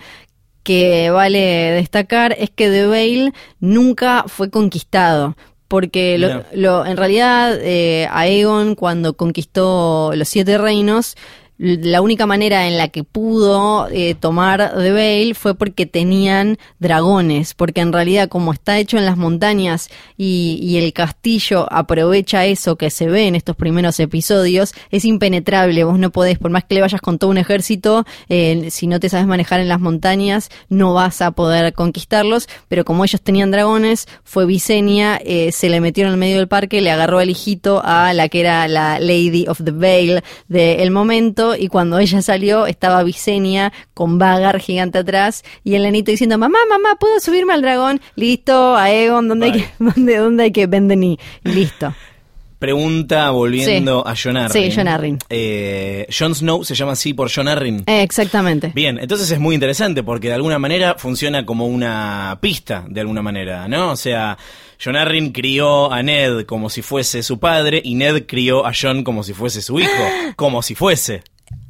que vale destacar, es que The Vale nunca fue conquistado. Porque lo, lo- en realidad eh, Aegon cuando conquistó los siete reinos, la única manera en la que pudo eh, tomar The Vale fue porque tenían dragones, porque en realidad como está hecho en las montañas y, el castillo aprovecha eso que se ve en estos primeros episodios, es impenetrable, vos no podés, por más que le vayas con todo un ejército, eh, si no te sabes manejar en las montañas, no vas a poder conquistarlos, pero como ellos tenían dragones, fue Visenya, eh, se le metió en el medio del parque, le agarró el hijito a la que era la Lady of the Vale del momento, y cuando ella salió estaba Visenya con Vagar gigante atrás, y el nenito diciendo, mamá, mamá, ¿puedo subirme al dragón? Listo, Aegon, ¿dónde hay que, dónde, dónde hay que vender y listo. Pregunta volviendo a John Arryn. Sí, Jon Arryn. Eh, Jon Snow se llama así por John Arryn. Eh, exactamente. Bien, entonces es muy interesante porque de alguna manera funciona como una pista, de alguna manera, ¿no? O sea, John Arryn crió a Ned como si fuese su padre y Ned crió a John como si fuese su hijo, como si fuese.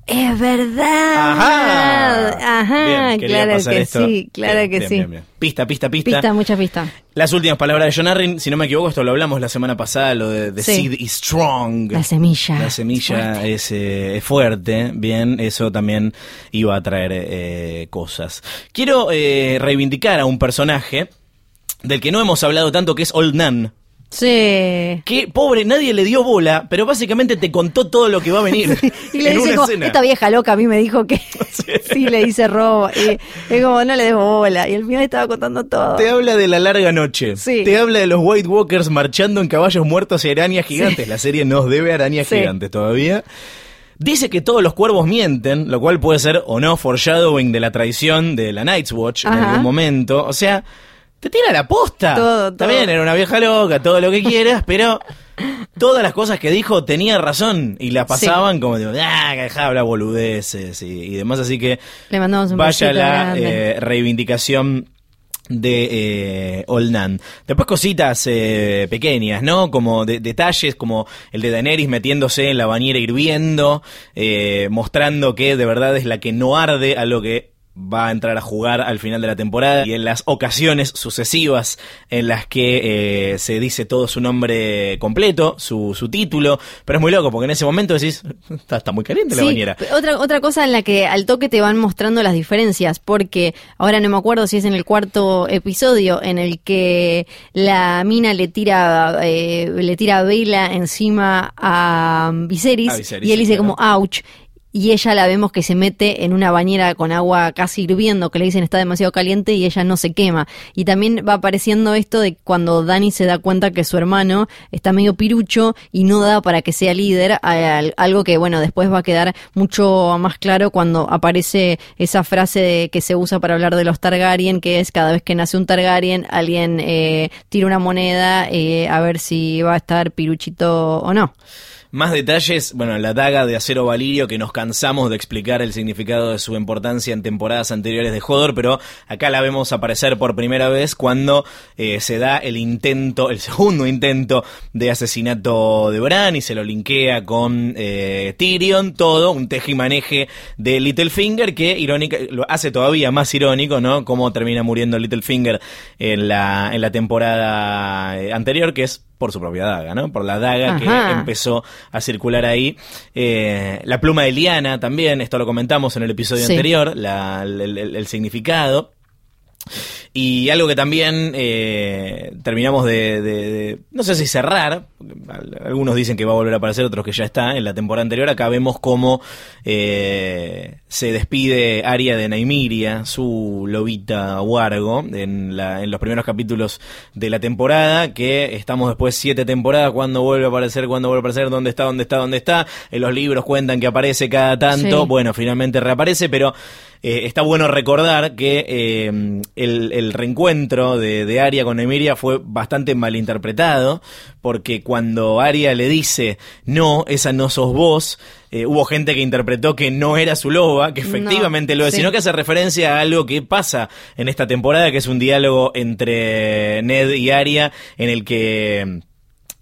Es verdad. Ajá. Ajá, Bien, claro que esto. sí, claro Bien, que bien, sí. bien. Pista, pista, pista, Pista, mucha pista. Las últimas palabras de John Arryn, si no me equivoco, esto lo hablamos la semana pasada, lo de Sí. Seed is Strong. La semilla. La semilla Fuerte. es, eh, fuerte, bien, eso también iba a traer eh, cosas. Quiero eh, reivindicar a un personaje del que no hemos hablado tanto, que es Old Nan. Sí. Que, pobre, nadie le dio bola, pero básicamente te contó todo lo que va a venir Y le en dice una como, esta vieja loca a mí me dijo que sí, le dice robo. Y es como, no le des bola. Y al final estaba contando todo. Te habla de la larga noche. Sí. Te habla de los White Walkers marchando en caballos muertos y arañas gigantes. La serie nos debe arañas gigantes todavía. Dice que todos los cuervos mienten, lo cual puede ser o no foreshadowing de la traición de la Night's Watch en algún momento. O sea, te tira la posta. Todo, todo. bien, era una vieja loca, todo lo que quieras, pero todas las cosas que dijo tenía razón y las pasaban como digo, ah, que dejá de hablar boludeces y, y demás. Así que Le mandamos un vaya la eh, reivindicación de eh, Olnan. Después cositas eh, pequeñas, ¿no? Como de- detalles como el de Daenerys metiéndose en la bañera hirviendo, eh, mostrando que de verdad es la que no arde a lo que va a entrar a jugar al final de la temporada y en las ocasiones sucesivas en las que eh, se dice todo su nombre completo, su, su título, pero es muy loco porque en ese momento decís, está, está muy caliente la bañera. otra, otra cosa en la que al toque te van mostrando las diferencias, porque ahora no me acuerdo si es en el cuarto episodio en el que la mina le tira eh, le tira vela encima a Viserys, A Viserys, y él dice claro. como ouch. Y ella la vemos que se mete en una bañera con agua casi hirviendo, que le dicen está demasiado caliente y ella no se quema. Y también va apareciendo esto de cuando Dani se da cuenta que su hermano está medio pirucho y no da para que sea líder, al- algo que bueno, después va a quedar mucho más claro cuando aparece esa frase de- que se usa para hablar de los Targaryen, que es cada vez que nace un Targaryen, alguien eh, tira una moneda eh, a ver si va a estar piruchito o no. Más detalles, bueno, la daga de acero valirio que nos cansamos de explicar el significado de su importancia en temporadas anteriores de Hodor, pero acá la vemos aparecer por primera vez cuando eh, se da el intento, el segundo intento de asesinato de Bran y se lo linkea con eh, Tyrion, todo un tejimaneje de Littlefinger que irónica, lo hace todavía más irónico, ¿no? Cómo termina muriendo Littlefinger en la, en la temporada eh, anterior, que es por su propia daga, ¿no? Por la daga que empezó a circular ahí. Eh, la pluma de Liana también, esto lo comentamos en el episodio anterior, el, significado. Y algo que también eh, terminamos de, no sé si cerrar, algunos dicen que va a volver a aparecer, otros que ya está en la temporada anterior, acá vemos cómo eh, se despide Aria de Naimiria, su lobita Wargo, en, la, en los primeros capítulos de la temporada, que estamos después siete temporadas, cuando vuelve a aparecer, cuando vuelve a aparecer, dónde está, dónde está, dónde está, en los libros cuentan que aparece cada tanto, bueno, finalmente reaparece, pero eh, está bueno recordar que eh, el, reencuentro de, de Aria con Emilia fue bastante malinterpretado, porque cuando Aria le dice, no, esa no sos vos, eh, hubo gente que interpretó que no era su loba, que efectivamente lo es, sino que hace referencia a algo que pasa en esta temporada, que es un diálogo entre Ned y Aria, en el que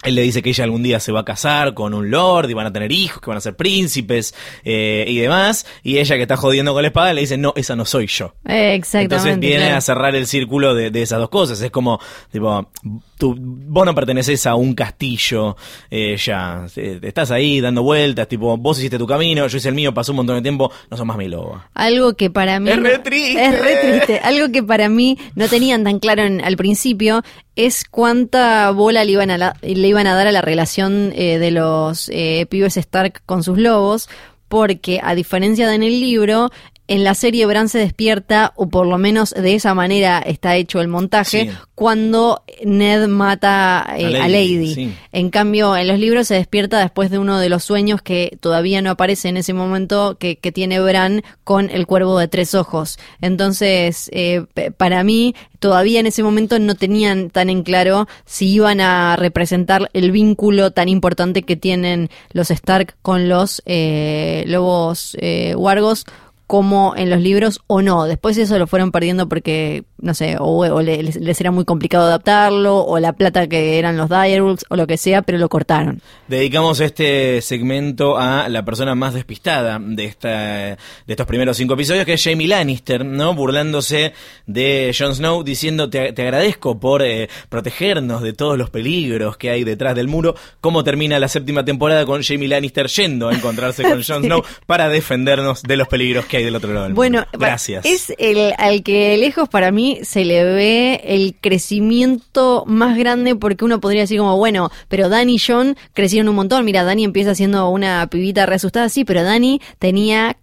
él le dice que ella algún día se va a casar con un lord y van a tener hijos, que van a ser príncipes eh, y demás. Y ella que está jodiendo con la espada le dice, no, esa no soy yo. Exactamente. Entonces viene a cerrar el círculo de, de, esas dos cosas. Es como, tipo, tú, vos no perteneces a un castillo, eh, ya, estás ahí dando vueltas, tipo, vos hiciste tu camino, yo hice el mío, pasó un montón de tiempo, no sos más mi loba. Algo que para mí... Es re triste. Es re triste. Algo que para mí no tenían tan claro al principio es cuánta bola le iban a, le iban a dar a la relación eh, de los eh, pibes Stark con sus lobos, porque a diferencia de en el libro, en la serie Bran se despierta, o por lo menos de esa manera está hecho el montaje, cuando Ned mata eh, a Lady. En cambio, en los libros se despierta después de uno de los sueños que todavía no aparece en ese momento que, tiene Bran con el cuervo de tres ojos. Entonces, eh, para mí, todavía en ese momento no tenían tan en claro si iban a representar el vínculo tan importante que tienen los Stark con los eh, lobos wargos como en los libros o no. Después eso lo fueron perdiendo porque, no sé, o, les, era muy complicado adaptarlo, o la plata que eran los Direwolves, o lo que sea, pero lo cortaron. Dedicamos este segmento a la persona más despistada de, esta, de estos primeros cinco episodios, que es Jamie Lannister, ¿no? Burlándose de Jon Snow, diciendo, te, agradezco por eh, protegernos de todos los peligros que hay detrás del muro. ¿Cómo termina la séptima temporada con Jamie Lannister yendo a encontrarse con Jon Snow para defendernos de los peligros que del otro lado bueno, Gracias. Es el al que lejos para mí se le ve el crecimiento más grande porque uno podría decir como, bueno, pero Dani y John crecieron un montón. Mira, Dani empieza siendo una pibita re asustada, sí, pero Dani tenía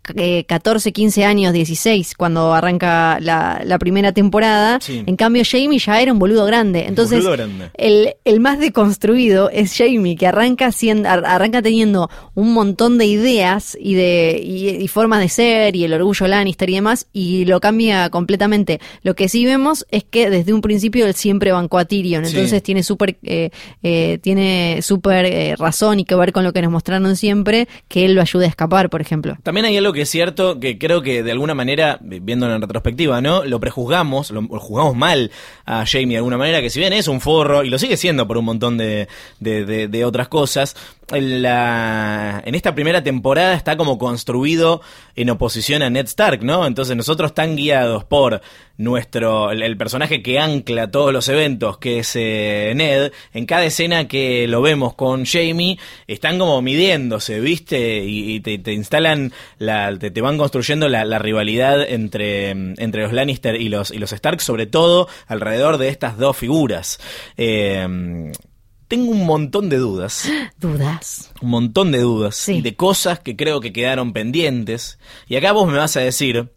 14, eh, 15 años, 16 cuando arranca la, primera temporada. En cambio, Jamie ya era un boludo grande. Entonces, El, el más deconstruido es Jamie, que arranca, siendo, arranca teniendo un montón de ideas y de y, formas de ser y el orgullo Lannister y demás, y lo cambia completamente. Lo que sí vemos es que desde un principio él siempre bancó a Tyrion, entonces tiene súper eh, eh, tiene súper eh, razón y que ver con lo que nos mostraron siempre, que él lo ayude a escapar, por ejemplo. También hay algo que es cierto, que creo que de alguna manera, viéndolo en retrospectiva, ¿no? Lo prejuzgamos, lo, juzgamos mal a Jamie de alguna manera, que si bien es un forro, y lo sigue siendo por un montón de, de, de otras cosas, en, la, en esta primera temporada está como construido en oposición a Ned Stark, ¿no? Entonces nosotros están guiados por nuestro, el, personaje que ancla todos los eventos, que es eh, Ned, en cada escena que lo vemos con Jamie, están como midiéndose, ¿viste? Y, te, instalan, la, te, van construyendo la, rivalidad entre, entre los Lannister y los, y los Stark, sobre todo alrededor de estas dos figuras. Eh, tengo un montón de dudas. Dudas. Un montón de dudas. Y de cosas que creo que quedaron pendientes. Y acá vos me vas a decir.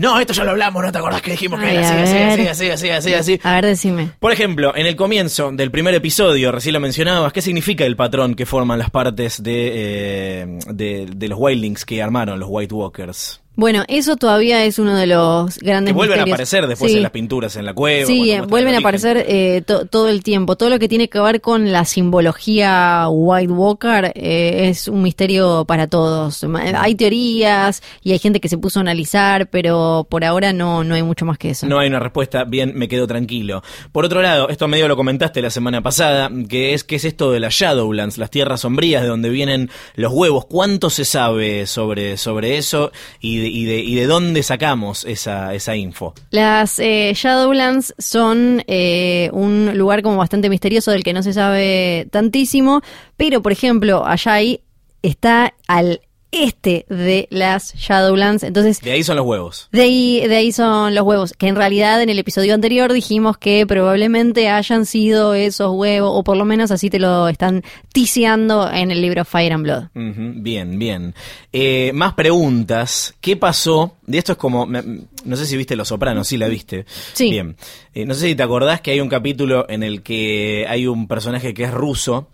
No, esto ya lo hablamos, ¿no te acordás que dijimos que era así, así, así, así, así, así, A ver, decime. Por ejemplo, en el comienzo del primer episodio, recién lo mencionabas, ¿qué significa el patrón que forman las partes de, eh, de, de los Wildlings que armaron los White Walkers? Bueno, eso todavía es uno de los grandes Que vuelven a aparecer después Sí. en las pinturas en la cueva. Sí, eh, vuelven a aparecer eh, to- todo el tiempo. Todo lo que tiene que ver con la simbología White Walker eh, es un misterio para todos. Hay teorías y hay gente que se puso a analizar, pero por ahora no, no hay mucho más que eso. No hay una respuesta, bien, me quedo tranquilo. Por otro lado, esto medio lo comentaste la semana pasada, que es que es esto de las Shadowlands, las tierras sombrías de donde vienen los huevos. ¿Cuánto se sabe sobre, sobre eso y y, de, dónde sacamos esa, esa info? Las eh, Shadowlands son eh, un lugar como bastante misterioso del que no se sabe tantísimo, pero por ejemplo, allá ahí está al este de las Shadowlands, entonces De ahí son los huevos. de ahí, de ahí son los huevos, que en realidad en el episodio anterior dijimos que probablemente hayan sido esos huevos, o por lo menos así te lo están tiseando en el libro Fire and Blood. Ujú, Bien, bien. Eh, más preguntas. ¿Qué pasó? De esto es como. me- No sé si viste Los Sopranos, sí la viste. Sí. Bien. Eh, no sé si te acordás que hay un capítulo en el que hay un personaje que es ruso.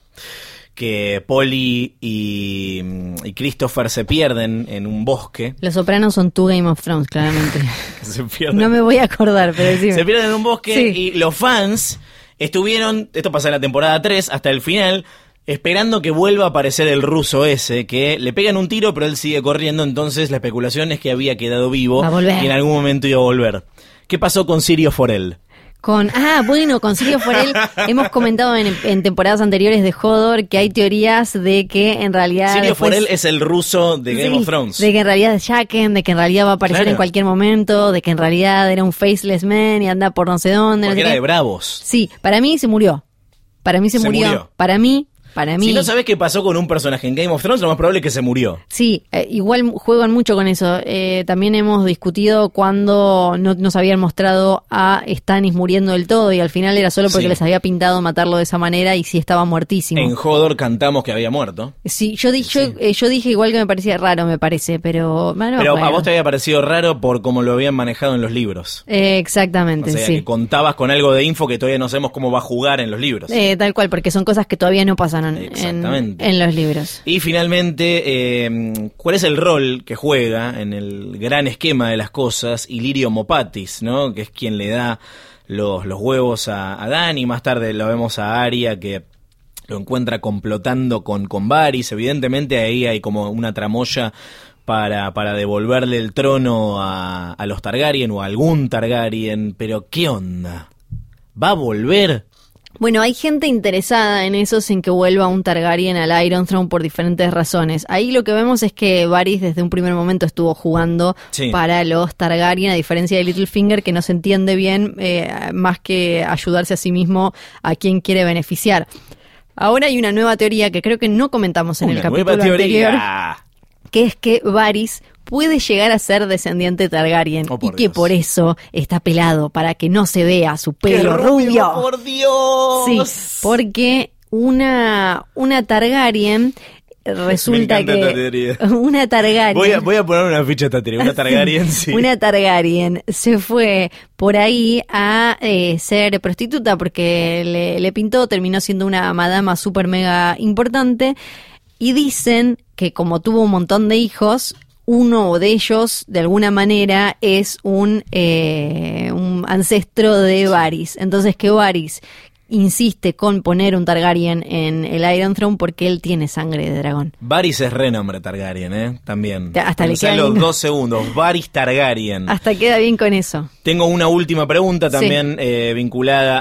Que Polly y, y Christopher se pierden en un bosque. Los sopranos son tu Game of Thrones, claramente. Se pierden, no me voy a acordar, pero decime. se pierden en un bosque Sí. y los fans estuvieron, esto pasa en la temporada 3, hasta el final, esperando que vuelva a aparecer el ruso ese, que le pegan un tiro pero él sigue corriendo, entonces la especulación es que había quedado vivo y en algún momento iba a volver. ¿Qué pasó con Sirio Forel? Con, ah, bueno, con Sirio Forel hemos comentado en, en temporadas anteriores de Hodor que hay teorías de que en realidad. Sirio después- Forel es el ruso de Game Sí, of Thrones. De que en realidad es Jaqen, de que en realidad va a aparecer Claro. en cualquier momento, de que en realidad era un faceless man y anda por no sé dónde. no Porque sé era qué. de Bravos. Sí, para mí se murió. Para mí se, Se murió. murió. Para mí, para mí. Si no sabes qué pasó con un personaje en Game of Thrones, lo más probable es que se murió. Sí, eh, igual juegan mucho con eso. Eh, también hemos discutido cuando no nos habían mostrado a Stannis muriendo del todo y al final era solo porque Sí. les había pintado matarlo de esa manera y sí estaba muertísimo. En Hodor cantamos que había muerto. Sí, yo, di- yo, eh, yo dije igual que me parecía raro, me parece, pero... bueno, Pero a vos te había parecido raro por cómo lo habían manejado en los libros. Eh, O exactamente, sea, sí. que contabas con algo de info que todavía no sabemos cómo va a jugar en los libros. Tal cual, porque son cosas que todavía no pasaron en, Exactamente. en los libros. Y finalmente, eh, ¿cuál es el rol que juega en el gran esquema de las cosas Ilirio Mopatis, ¿no? que es quien le da los, los huevos a, a Dani? Más tarde lo vemos a Aria que lo encuentra complotando con, con Varys. Evidentemente ahí hay como una tramoya para, para devolverle el trono a, a los Targaryen o a algún Targaryen. Pero ¿qué onda? ¿Va a volver? Bueno, hay gente interesada en eso, en que vuelva un Targaryen al Iron Throne por diferentes razones. Ahí lo que vemos es que Varys desde un primer momento estuvo jugando Sí. para los Targaryen, a diferencia de Littlefinger, que no se entiende bien eh, más que ayudarse a sí mismo a quien quiere beneficiar. Ahora hay una nueva teoría que creo que no comentamos en el capítulo nueva teoría. anterior, que es que Varys puede llegar a ser descendiente Targaryen Oh, y que por eso está pelado, para que no se vea su ¡Qué pelo rubio. ¡Por Dios! Sí, porque una, una Targaryen resulta que una Targaryen Voy a, voy a poner una ficha esta. Una Targaryen, sí. una Targaryen se fue por ahí a eh, ser prostituta porque le, le pintó, terminó siendo una madama super mega importante y dicen que como tuvo un montón de hijos, uno de ellos de alguna manera es un, eh, un ancestro de Varys. Entonces que Varys insiste con poner un Targaryen en el Iron Throne porque él tiene sangre de dragón. Varys es renombre Targaryen, ¿eh? También. Hasta le queda los dos segundos. Varys Targaryen. Hasta queda bien con eso. Tengo una última pregunta Sí. también eh, vinculada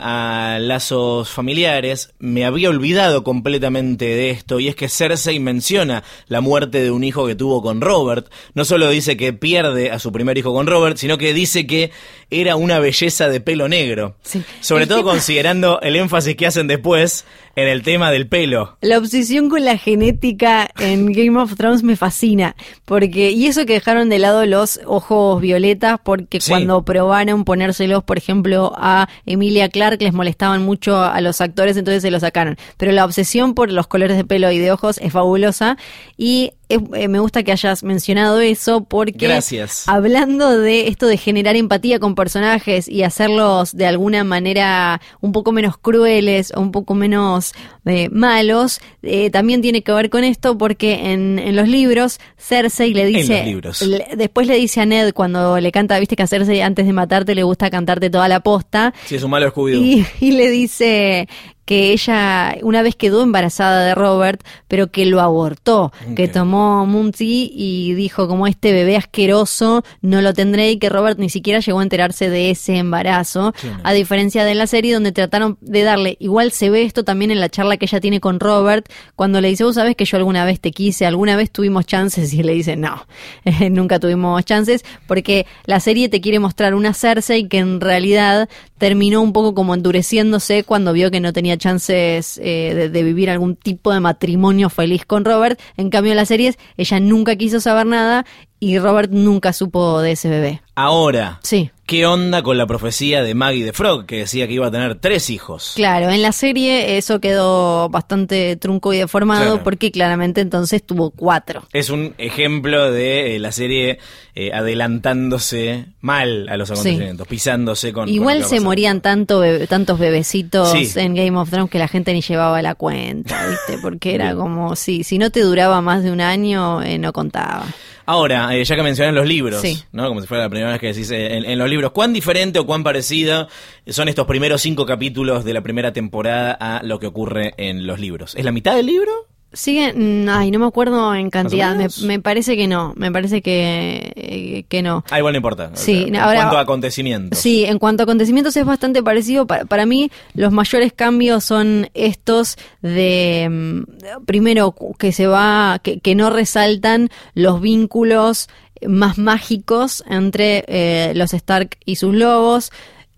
a lazos familiares. Me había olvidado completamente de esto y es que Cersei menciona la muerte de un hijo que tuvo con Robert. No solo dice que pierde a su primer hijo con Robert, sino que dice que era una belleza de pelo negro. Sí. Sobre El todo tema- considerando el énfasis que hacen después en el tema del pelo. La obsesión con la genética en Game of Thrones me fascina, porque y eso que dejaron de lado los ojos violetas, porque Sí. cuando probaron ponérselos, por ejemplo, a Emilia Clarke les molestaban mucho a los actores, entonces se los sacaron. Pero la obsesión por los colores de pelo y de ojos es fabulosa y eh, me gusta que hayas mencionado eso porque Gracias. hablando de esto de generar empatía con personajes y hacerlos de alguna manera un poco menos crueles o un poco menos eh, malos, eh, también tiene que ver con esto porque en, en los libros Cersei le dice, los libros. le- después le dice a Ned cuando le canta, viste que a Cersei antes de matarte le gusta cantarte toda la posta, Si es un malo y, y le dice que ella una vez quedó embarazada de Robert, pero que lo abortó, que tomó Munty y dijo como este bebé asqueroso no lo tendré y que Robert ni siquiera llegó a enterarse de ese embarazo, a diferencia de la serie donde trataron de darle, igual se ve esto también en la charla que ella tiene con Robert, cuando le dice, vos sabés que yo alguna vez te quise, alguna vez tuvimos chances y le dice, no, nunca tuvimos chances, porque la serie te quiere mostrar una Cersei que en realidad terminó un poco como endureciéndose cuando vio que no tenía chances eh, de, de vivir algún tipo de matrimonio feliz con Robert. En cambio, en las series, ella nunca quiso saber nada y Robert nunca supo de ese bebé. Ahora, Sí. ¿qué onda con la profecía de Maggie de Frog que decía que iba a tener tres hijos? Claro, en la serie eso quedó bastante trunco y deformado Claro. porque claramente entonces tuvo cuatro. Es un ejemplo de eh, la serie eh, adelantándose mal a los acontecimientos, pisándose con... Igual se morían tanto tantos bebecitos Sí. en Game of Thrones que la gente ni llevaba la cuenta, ¿viste? Porque era como, sí, si no te duraba más de un año, eh, no contaba. Ahora, eh, ya que mencionan los libros, Sí. ¿no? Como si fuera la primera vez que decís eh, en, en los libros, ¿cuán diferente o cuán parecido son estos primeros cinco capítulos de la primera temporada a lo que ocurre en los libros? ¿Es la mitad del libro? Sigue, mm, ay, no me acuerdo en cantidad, me, me parece que no, me parece que, eh, que no. Ah, igual no importa. O Sí, sea, en ahora- cuanto a acontecimientos. Sí, en cuanto a acontecimientos es bastante parecido. Para, para mí, los mayores cambios son estos de, mm, primero, que se va, que, que no resaltan los vínculos más mágicos entre eh, los Stark y sus lobos.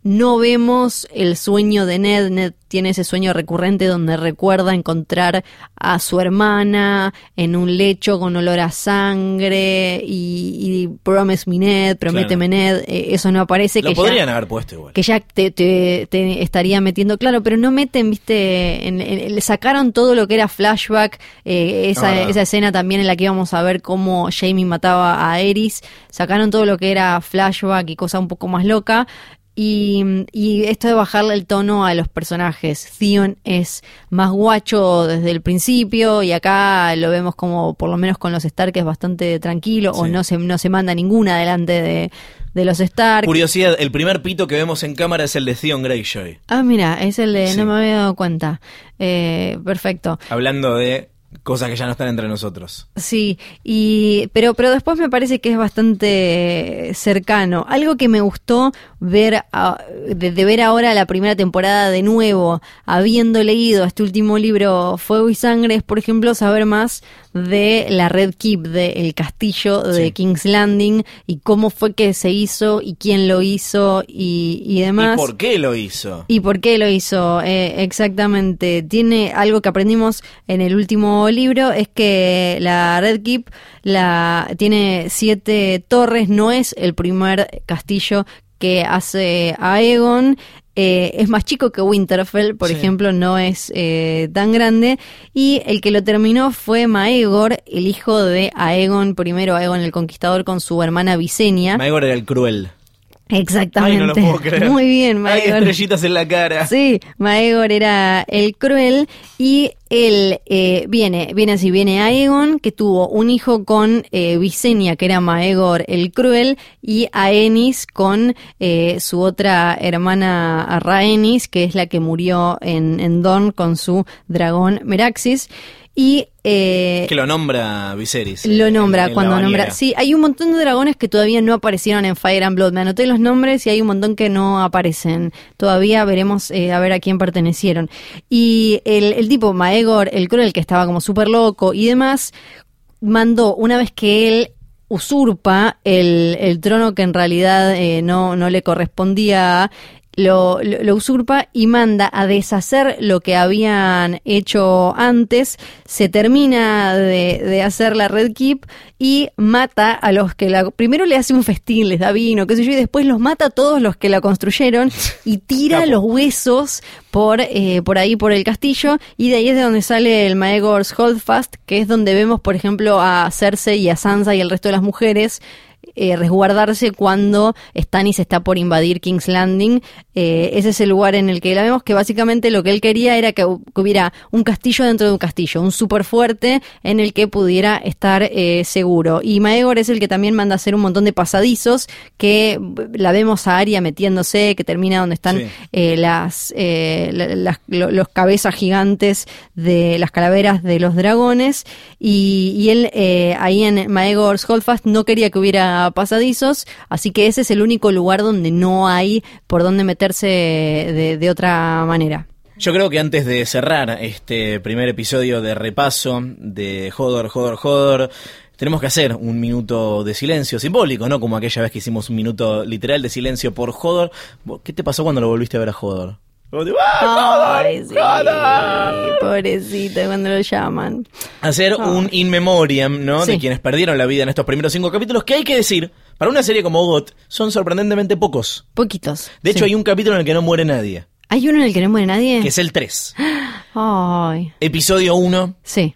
No vemos el sueño de Ned. Ned tiene ese sueño recurrente donde recuerda encontrar a su hermana en un lecho con olor a sangre y, y Promise me Ned, prométeme Ned. Eh, eso no aparece. Lo que podrían ya, haber puesto igual. que ya te, te- te estaría metiendo claro, pero no meten, viste, en- en- le sacaron todo lo que era flashback, eh, esa, Ah, esa escena también en la que íbamos a ver cómo Jamie mataba a Eris, sacaron todo lo que era flashback y cosa un poco más loca. Y, y esto de bajarle el tono a los personajes. Theon es más guacho desde el principio y acá lo vemos como, por lo menos con los Stark, es bastante tranquilo o no se, no se manda ninguna delante de, de los Stark. Curiosidad, el primer pito que vemos en cámara es el de Theon Greyjoy. Ah, mira, es el de... Sí. No me había dado cuenta. Eh, perfecto. Hablando de cosas que ya no están entre nosotros. Sí, y pero pero después me parece que es bastante cercano. Algo que me gustó ver a- de, de ver ahora la primera temporada de nuevo, habiendo leído este último libro Fuego y Sangre, es por ejemplo saber más de la Red Keep, del castillo de Sí. King's Landing y cómo fue que se hizo y quién lo hizo y, y demás. ¿Y por qué lo hizo? ¿Y por qué lo hizo? Eh, exactamente. Tiene algo que aprendimos en el último libro, es que la Red Keep la, tiene siete torres, no es el primer castillo que hace Aegon. Eh, es más chico que Winterfell, por Sí. ejemplo, no es eh, tan grande. Y el que lo terminó fue Maegor, el hijo de Aegon I, Aegon el Conquistador, con su hermana Visenya. Maegor era el cruel. Exactamente. Ay, no lo puedo creer. Muy bien, Hay Maegor. estrellitas en la cara. Sí, Maegor era el cruel y él eh, viene, viene así, viene Aegon, que tuvo un hijo con eh, Visenya, que era Maegor el cruel, y Aenis con eh, su otra hermana Rhaenys, que es la que murió en, en Dorne con su dragón Meraxis. Y eh, Que lo nombra Viserys. lo en- nombra en la cuando nombra. Sí, hay un montón de dragones que todavía no aparecieron en Fire and Blood. Me anoté los nombres y hay un montón que no aparecen. Todavía veremos eh, a ver a quién pertenecieron. Y el, el tipo Maegor, el cruel que estaba como súper loco y demás, mandó una vez que él usurpa el, el trono que en realidad eh, no, no le correspondía, lo, lo, lo usurpa y manda a deshacer lo que habían hecho antes, se termina de, de hacer la Red Keep y mata a los que la... Primero le hace un festín, les da vino, qué sé yo, y después los mata a todos los que la construyeron y tira los huesos por, eh, por ahí, por el castillo, y de ahí es de donde sale el Maegor's Holdfast, que es donde vemos, por ejemplo, a Cersei y a Sansa y el resto de las mujeres eh, resguardarse cuando Stannis está por invadir King's Landing. Eh, ese es el lugar en el que la vemos que básicamente lo que él quería era que, hu- que hubiera un castillo dentro de un castillo, un súper fuerte en el que pudiera estar eh, seguro. Y Maegor es el que también manda a hacer un montón de pasadizos que la vemos a Arya metiéndose, que termina donde están Sí. las, la- las- lo- los cabezas gigantes de las calaveras de los dragones y, y él ahí en Maegor's Holdfast no quería que hubiera pasadizos, así que ese es el único lugar donde no hay por donde meterse de, de otra manera. Yo creo que antes de cerrar este primer episodio de repaso de Hodor, Hodor, Hodor, tenemos que hacer un minuto de silencio simbólico, ¿no? Como aquella vez que hicimos un minuto literal de silencio por Hodor. ¿Qué te pasó cuando lo volviste a ver a Hodor? Como ¡Ah, pobrecito cuando lo llaman. Hacer un in memoriam, ¿no? De quienes perdieron la vida en estos primeros cinco capítulos, que hay que decir, para una serie como GOT, son sorprendentemente pocos. Poquitos. De hecho, Sí. hay un capítulo en el que no muere nadie, ¿Hay uno en el que no muere nadie. que es el 3. Ay, Episodio 1, sí.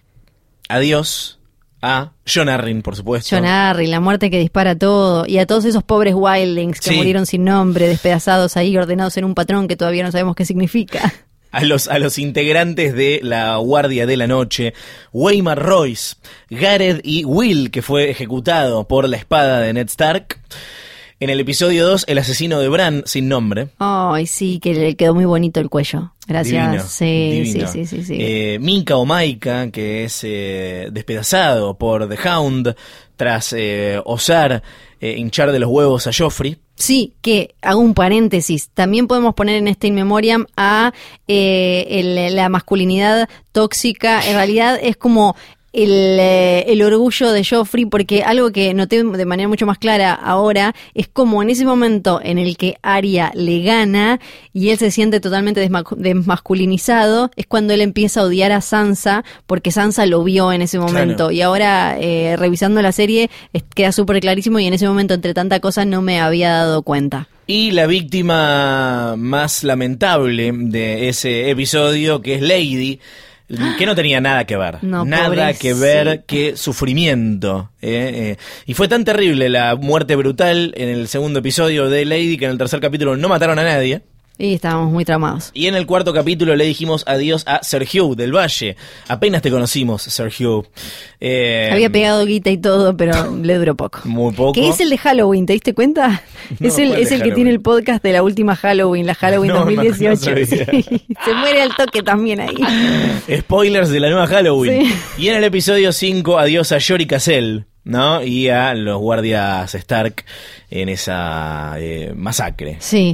adiós a John Arryn, por supuesto. John Arryn, la muerte que dispara todo, y a todos esos pobres wildlings que Sí. murieron sin nombre, despedazados ahí, ordenados en un patrón que todavía no sabemos qué significa. a los, a los integrantes de la Guardia de la Noche, Waymar Royce, Gareth y Will, que fue ejecutado por la espada de Ned Stark. En el episodio 2, el asesino de Bran sin nombre. Ay, sí, que le quedó muy bonito el cuello. Gracias. Divino, sí, divino. sí, sí, sí, sí. Eh, Minka o Maika, que es eh, despedazado por The Hound tras eh, osar eh, hinchar de los huevos a Joffrey. Sí, que hago un paréntesis. También podemos poner en este in memoriam a eh, el- la masculinidad tóxica. En realidad es como el, eh, el orgullo de Joffrey, porque algo que noté de manera mucho más clara ahora es como en ese momento en el que Arya le gana y él se siente totalmente desma- desmasculinizado, es cuando él empieza a odiar a Sansa, porque Sansa lo vio en ese momento. Claro. Y ahora, eh, revisando la serie, queda súper clarísimo y en ese momento, entre tanta cosa, no me había dado cuenta. Y la víctima más lamentable de ese episodio, que es Lady, que no tenía nada que ver. No, nada pobrecita. que ver que sufrimiento. eh, eh. Y fue tan terrible la muerte brutal en el segundo episodio de Lady que en el tercer capítulo no mataron a nadie. Y estábamos muy tramados. Y en el cuarto capítulo le dijimos adiós a Sergio del Valle. Apenas te conocimos, Sergio. Eh, Había pegado guita y todo, pero le duró poco. Muy poco. Que es el de Halloween, ¿te diste cuenta? No, es el, ¿cuál de es el que tiene el podcast de la última Halloween, la Halloween No, no, no 2018. sabía. Sí. Se muere al toque también ahí. Spoilers de la nueva Halloween. Sí. Y en el episodio 5, adiós a Yori Cassell, ¿no? Y a los guardias Stark en esa eh, masacre. Sí.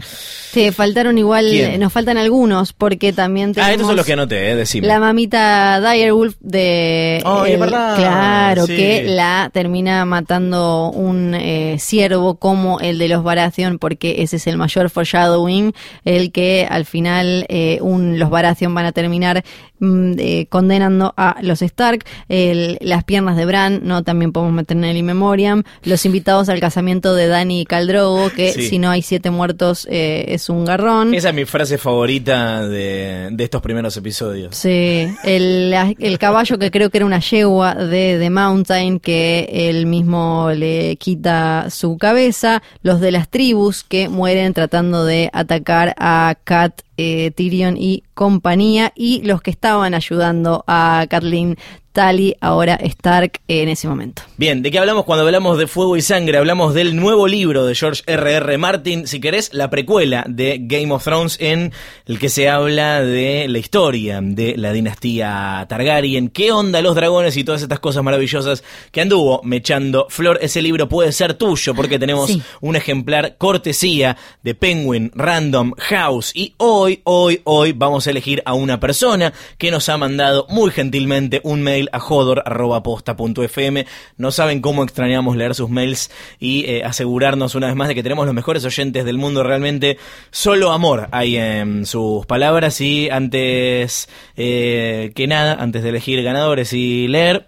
Te faltaron igual, ¿Quién? nos faltan algunos, porque también tenemos... Ah, estos son los que anoté, eh, decime. La mamita Direwolf de... Oh, el- verdad, Claro, sí. que la termina matando un eh, ciervo como el de los Baratheon, porque ese es el mayor foreshadowing, el que al final eh, un, los Baratheon van a terminar eh, condenando a los Stark. El- las piernas de Bran, no también podemos meter en el in memoriam. Los invitados al casamiento de Dani y Caldrogo, que Sí. si no hay siete muertos eh, es un garrón. Esa es mi frase favorita de, de estos primeros episodios. Sí, el, el caballo que creo que era una yegua de The Mountain que él mismo le quita su cabeza, los de las tribus que mueren tratando de atacar a Kat, eh, Tyrion y compañía y los que estaban ayudando a Kathleen Tully, ahora Stark en ese momento. Bien, ¿de qué hablamos cuando hablamos de Fuego y Sangre? Hablamos del nuevo libro de George R.R. Martin, si querés, la precuela de Game of Thrones en el que se habla de la historia de la dinastía Targaryen. ¿Qué onda los dragones y todas estas cosas maravillosas que anduvo mechando Flor? Ese libro puede ser tuyo porque tenemos Sí. un ejemplar cortesía de Penguin Random House y hoy, hoy, hoy vamos a elegir a una persona que nos ha mandado muy gentilmente un mail a jodor.posta.fm. No saben cómo extrañamos leer sus mails y eh, asegurarnos una vez más de que tenemos los mejores oyentes del mundo. Realmente solo amor hay en sus palabras y antes eh, que nada, antes de elegir ganadores y leer,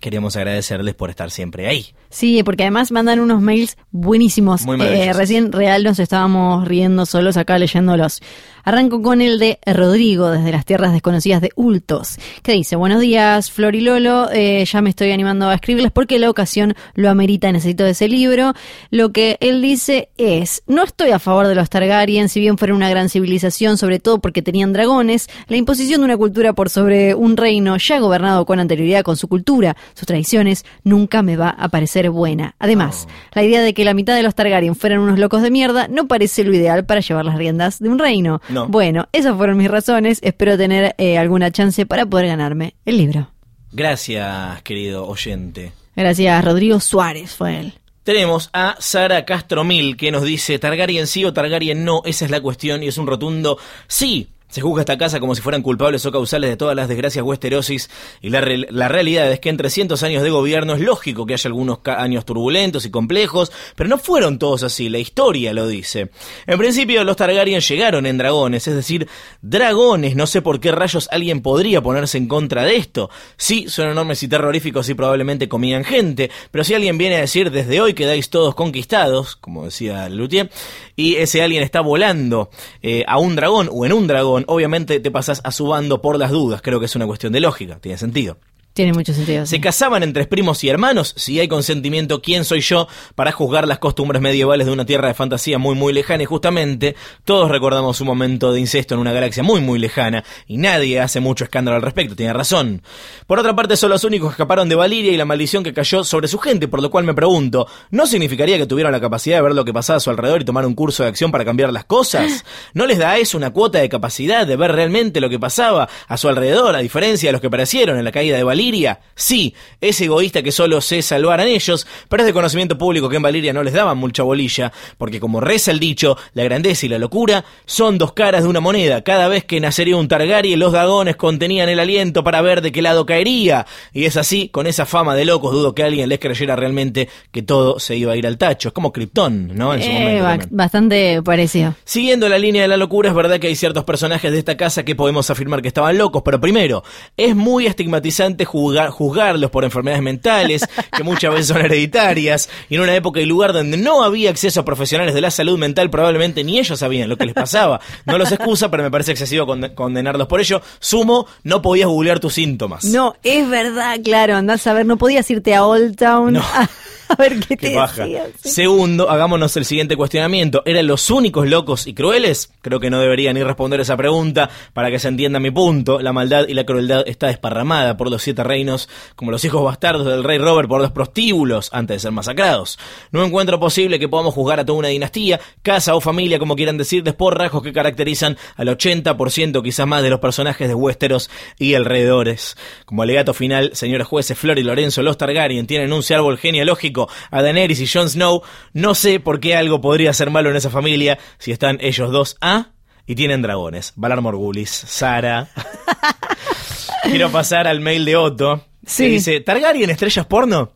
queríamos agradecerles por estar siempre ahí. Sí, porque además mandan unos mails buenísimos. Muy Eh, recién real nos estábamos riendo solos acá leyéndolos. Arranco con el de Rodrigo, desde las tierras desconocidas de Ultos, que dice, buenos días, Flor y Lolo, eh, ya me estoy animando a escribirles porque la ocasión lo amerita, necesito de ese libro. Lo que él dice es, no estoy a favor de los Targaryen, si bien fueron una gran civilización, sobre todo porque tenían dragones, la imposición de una cultura por sobre un reino ya gobernado con anterioridad con su cultura, sus tradiciones, nunca me va a parecer buena. Además, la idea de que la mitad de los Targaryen fueran unos locos de mierda no parece lo ideal para llevar las riendas de un reino. No. Bueno, esas fueron mis razones. Espero tener eh, alguna chance para poder ganarme el libro. Gracias, querido oyente. Gracias, Rodrigo Suárez fue él. Tenemos a Sara Castromil que nos dice Targaryen sí o Targaryen no, esa es la cuestión y es un rotundo sí. Se juzga esta casa como si fueran culpables o causales de todas las desgracias westerosis y la, la realidad es que en 300 años de gobierno es lógico que haya algunos años turbulentos y complejos, pero no fueron todos así, la historia lo dice. En principio los Targaryen llegaron en dragones, es decir, dragones, no sé por qué rayos alguien podría ponerse en contra de esto. Sí, son enormes y terroríficos y probablemente comían gente, pero si alguien viene a decir desde hoy quedáis todos conquistados, como decía Luthier, y ese alguien está volando eh, a un dragón o en un dragón, obviamente te pasas a su bando por las dudas. Creo que es una cuestión de lógica, tiene sentido. Tiene mucho sentido. sí. Se casaban entre primos y hermanos. Si hay consentimiento, ¿quién soy yo para juzgar las costumbres medievales de una tierra de fantasía muy muy lejana? Y justamente todos recordamos un momento de incesto en una galaxia muy muy lejana y nadie hace mucho escándalo al respecto, tiene razón. Por otra parte, son los únicos que escaparon de Valiria y la maldición que cayó sobre su gente, por lo cual me pregunto, ¿no significaría que tuvieron la capacidad de ver lo que pasaba a su alrededor y tomar un curso de acción para cambiar las cosas? ¿No les da a eso una cuota de capacidad de ver realmente lo que pasaba a su alrededor, a diferencia de los que perecieron en la caída de Valiria? Sí, es egoísta que solo se salvaran ellos, pero es de conocimiento público que en Valiria no les daban mucha bolilla, porque como reza el dicho, la grandeza y la locura son dos caras de una moneda. Cada vez que nacería un Targaryen, los dragones contenían el aliento para ver de qué lado caería. Y es así, con esa fama de locos, dudo que alguien les creyera realmente que todo se iba a ir al tacho. Es como Krypton, ¿no? En su Eh, momento bastante parecido. Siguiendo la línea de la locura, es verdad que hay ciertos personajes de esta casa que podemos afirmar que estaban locos, pero primero, es muy estigmatizante juzgar- juzgarlos por enfermedades mentales, que muchas veces son hereditarias, y en una época y lugar donde no había acceso a profesionales de la salud mental, probablemente ni ellos sabían lo que les pasaba. No los excusa, pero me parece excesivo conde- condenarlos por ello. Sumo, no podías googlear tus síntomas. No, es verdad, claro, andás a ver, no podías irte a Old Town No. a, a ver qué, te baja. decían, sí. Segundo, hagámonos el siguiente cuestionamiento. ¿Eran los únicos locos y crueles? Creo que no debería ni responder esa pregunta para que se entienda mi punto. La maldad y la crueldad está desparramada por los siete reinos, como los hijos bastardos del rey Robert por los prostíbulos antes de ser masacrados. No encuentro posible que podamos juzgar a toda una dinastía, casa o familia, como quieran decir, por rasgos que caracterizan al 80% quizás más de los personajes de Westeros y alrededores. Como alegato final, señores jueces Flor y Lorenzo, los Targaryen tienen un árbol genealógico a Daenerys y Jon Snow. No sé por qué algo podría ser malo en esa familia si están ellos dos A y tienen dragones. Valar Morgulis, Sara. Quiero pasar al mail de Otto. Sí. Que dice, ¿Targaryen estrellas porno?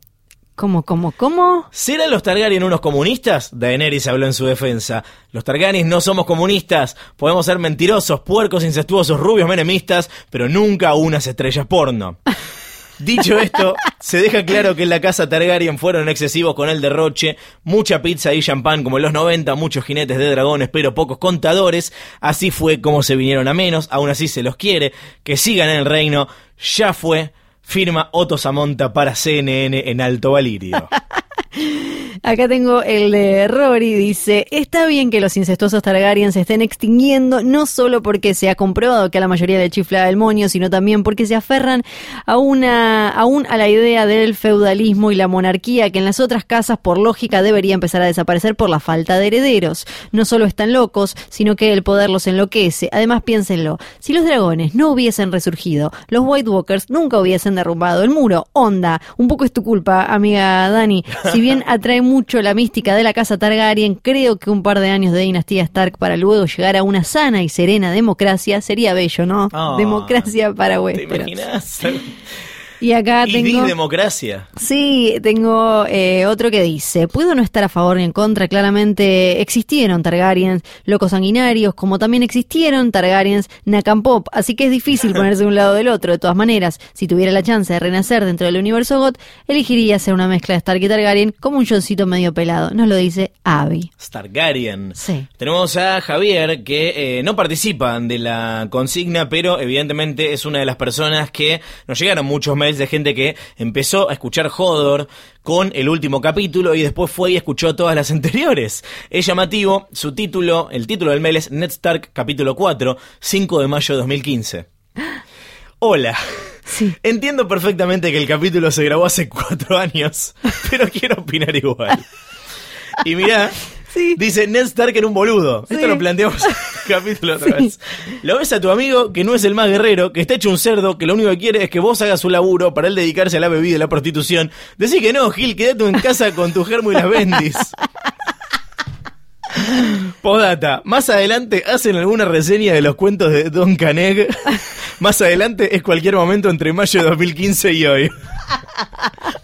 ¿Cómo, cómo, cómo? ¿Serán los Targaryen unos comunistas? Daenerys habló en su defensa. Los Targaryen no somos comunistas. Podemos ser mentirosos, puercos, incestuosos, rubios, menemistas, pero nunca unas estrellas porno. Dicho esto, se deja claro que en la casa Targaryen fueron excesivos con el derroche, mucha pizza y champán como en los 90, muchos jinetes de dragones, pero pocos contadores. Así fue como se vinieron a menos, aún así se los quiere, que sigan en el reino. Ya fue, firma Otto Samonta para CNN en Alto Valirio. Acá tengo el de Rory, dice, está bien que los incestuosos Targaryen se estén extinguiendo, no solo porque se ha comprobado que a la mayoría le chifla el moño, sino también porque se aferran a una, aún a la idea del feudalismo y la monarquía que en las otras casas por lógica debería empezar a desaparecer por la falta de herederos. No solo están locos, sino que el poder los enloquece. Además, piénsenlo, si los dragones no hubiesen resurgido, los White Walkers nunca hubiesen derrumbado el muro. Onda, un poco es tu culpa, amiga Dani. Si bien atrae mucho la mística de la casa Targaryen, creo que un par de años de dinastía Stark para luego llegar a una sana y serena democracia sería bello, ¿no? Ah, democracia para ¿Te imaginas? Y acá Y tengo... democracia. Sí, tengo eh, otro que dice, puedo no estar a favor ni en contra, claramente existieron Targaryens locos sanguinarios, como también existieron Targaryens Nakampop, así que es difícil ponerse de un lado del otro. De todas maneras, si tuviera la chance de renacer dentro del universo GOT, elegiría hacer una mezcla de Stark y Targaryen como un Johncito medio pelado. Nos lo dice Abby. Stargaryen. Sí. Tenemos a Javier que eh, no participa de la consigna, pero evidentemente es una de las personas que nos llegaron muchos mails de gente que empezó a escuchar Hodor con el último capítulo y después fue y escuchó todas las anteriores. Es llamativo, su título, el título del mail es Ned Stark capítulo 4, 5 de mayo de 2015. Hola. Sí. Entiendo perfectamente que el capítulo se grabó hace cuatro años, pero quiero opinar igual. Y mirá, Sí. dice Ned Stark era un boludo. Sí. Esto lo planteamos en el capítulo otra vez. Lo ves a tu amigo que no es el más guerrero, que está hecho un cerdo, que lo único que quiere es que vos hagas su laburo para él dedicarse a la bebida y la prostitución. Decí que no, Gil, quédate en casa con tu germo y las bendis. Podata, más adelante hacen alguna reseña de los cuentos de Don Caneg. Más adelante es cualquier momento entre mayo de 2015 y hoy.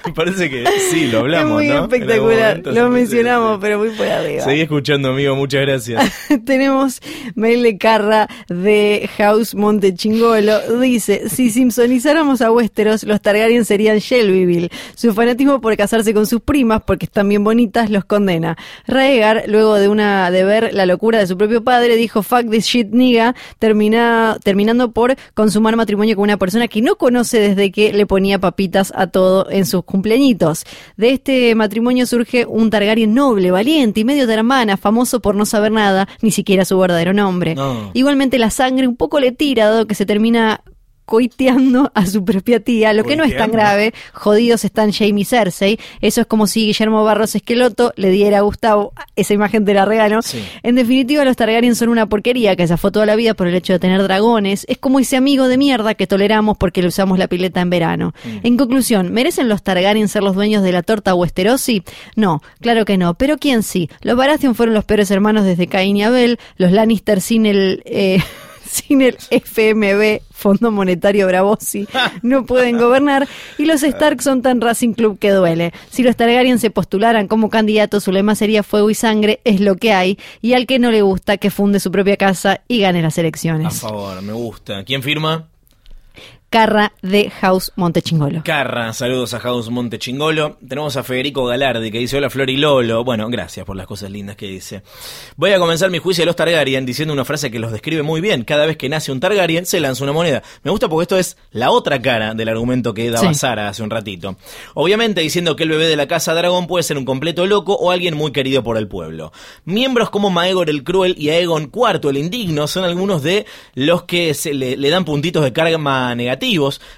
Me parece que sí, lo hablamos, es muy ¿no? Espectacular, momento, lo mencionamos, pero muy por arriba. Seguí escuchando, amigo, muchas gracias. Tenemos mail de Carra de House Montechingolo. Dice, si simpsonizáramos a Westeros, los Targaryen serían Shelbyville. Su fanatismo por casarse con sus primas, porque están bien bonitas, los condena. Raegar, luego de una de ver la locura de su propio padre, dijo, fuck this shit nigga, termina, terminando por consumar matrimonio con una persona que no conoce desde que le ponía papitas a todo en sus cumpleañitos. De este matrimonio surge un Targaryen noble, valiente y medio de hermana, famoso por no saber nada, ni siquiera su verdadero nombre. No. Igualmente la sangre un poco le tira, dado que se termina coiteando a su propia tía, lo que no es tan grave. Jodidos están Jamie Cersei. Eso es como si Guillermo Barros Esqueloto le diera a Gustavo esa imagen de la regalo. Sí. En definitiva, los Targaryen son una porquería que se fue toda la vida por el hecho de tener dragones. Es como ese amigo de mierda que toleramos porque le usamos la pileta en verano. En conclusión, ¿merecen los Targaryen ser los dueños de la torta Westerosi? No, claro que no. Pero ¿quién sí? Los Baratheon fueron los peores hermanos desde Caín y Abel. Los Lannister sin el... eh, sin el FMB, Fondo Monetario Bravosi, no pueden gobernar, y los Stark son tan Racing Club que duele. Si los Targaryen se postularan como candidatos, su lema sería fuego y sangre, es lo que hay, y al que no le gusta, que funde su propia casa y gane las A elecciones. favor, me gusta. ¿Quién firma? Carra de House Montechingolo. Carra, saludos a House Montechingolo. Tenemos a Federico Galardi que dice: Hola Flor y Lolo. Bueno, gracias por las cosas lindas que dice. Voy a comenzar mi juicio de los Targaryen diciendo una frase que los describe muy bien. Cada vez que nace un Targaryen se lanza una moneda. Me gusta porque esto es la otra cara del argumento que daba Sí. Sara hace un ratito. Obviamente diciendo que el bebé de la casa dragón puede ser un completo loco o alguien muy querido por el pueblo. Miembros como Maegor el Cruel y Aegon IV el Indigno son algunos de los que se le, le dan puntitos de karma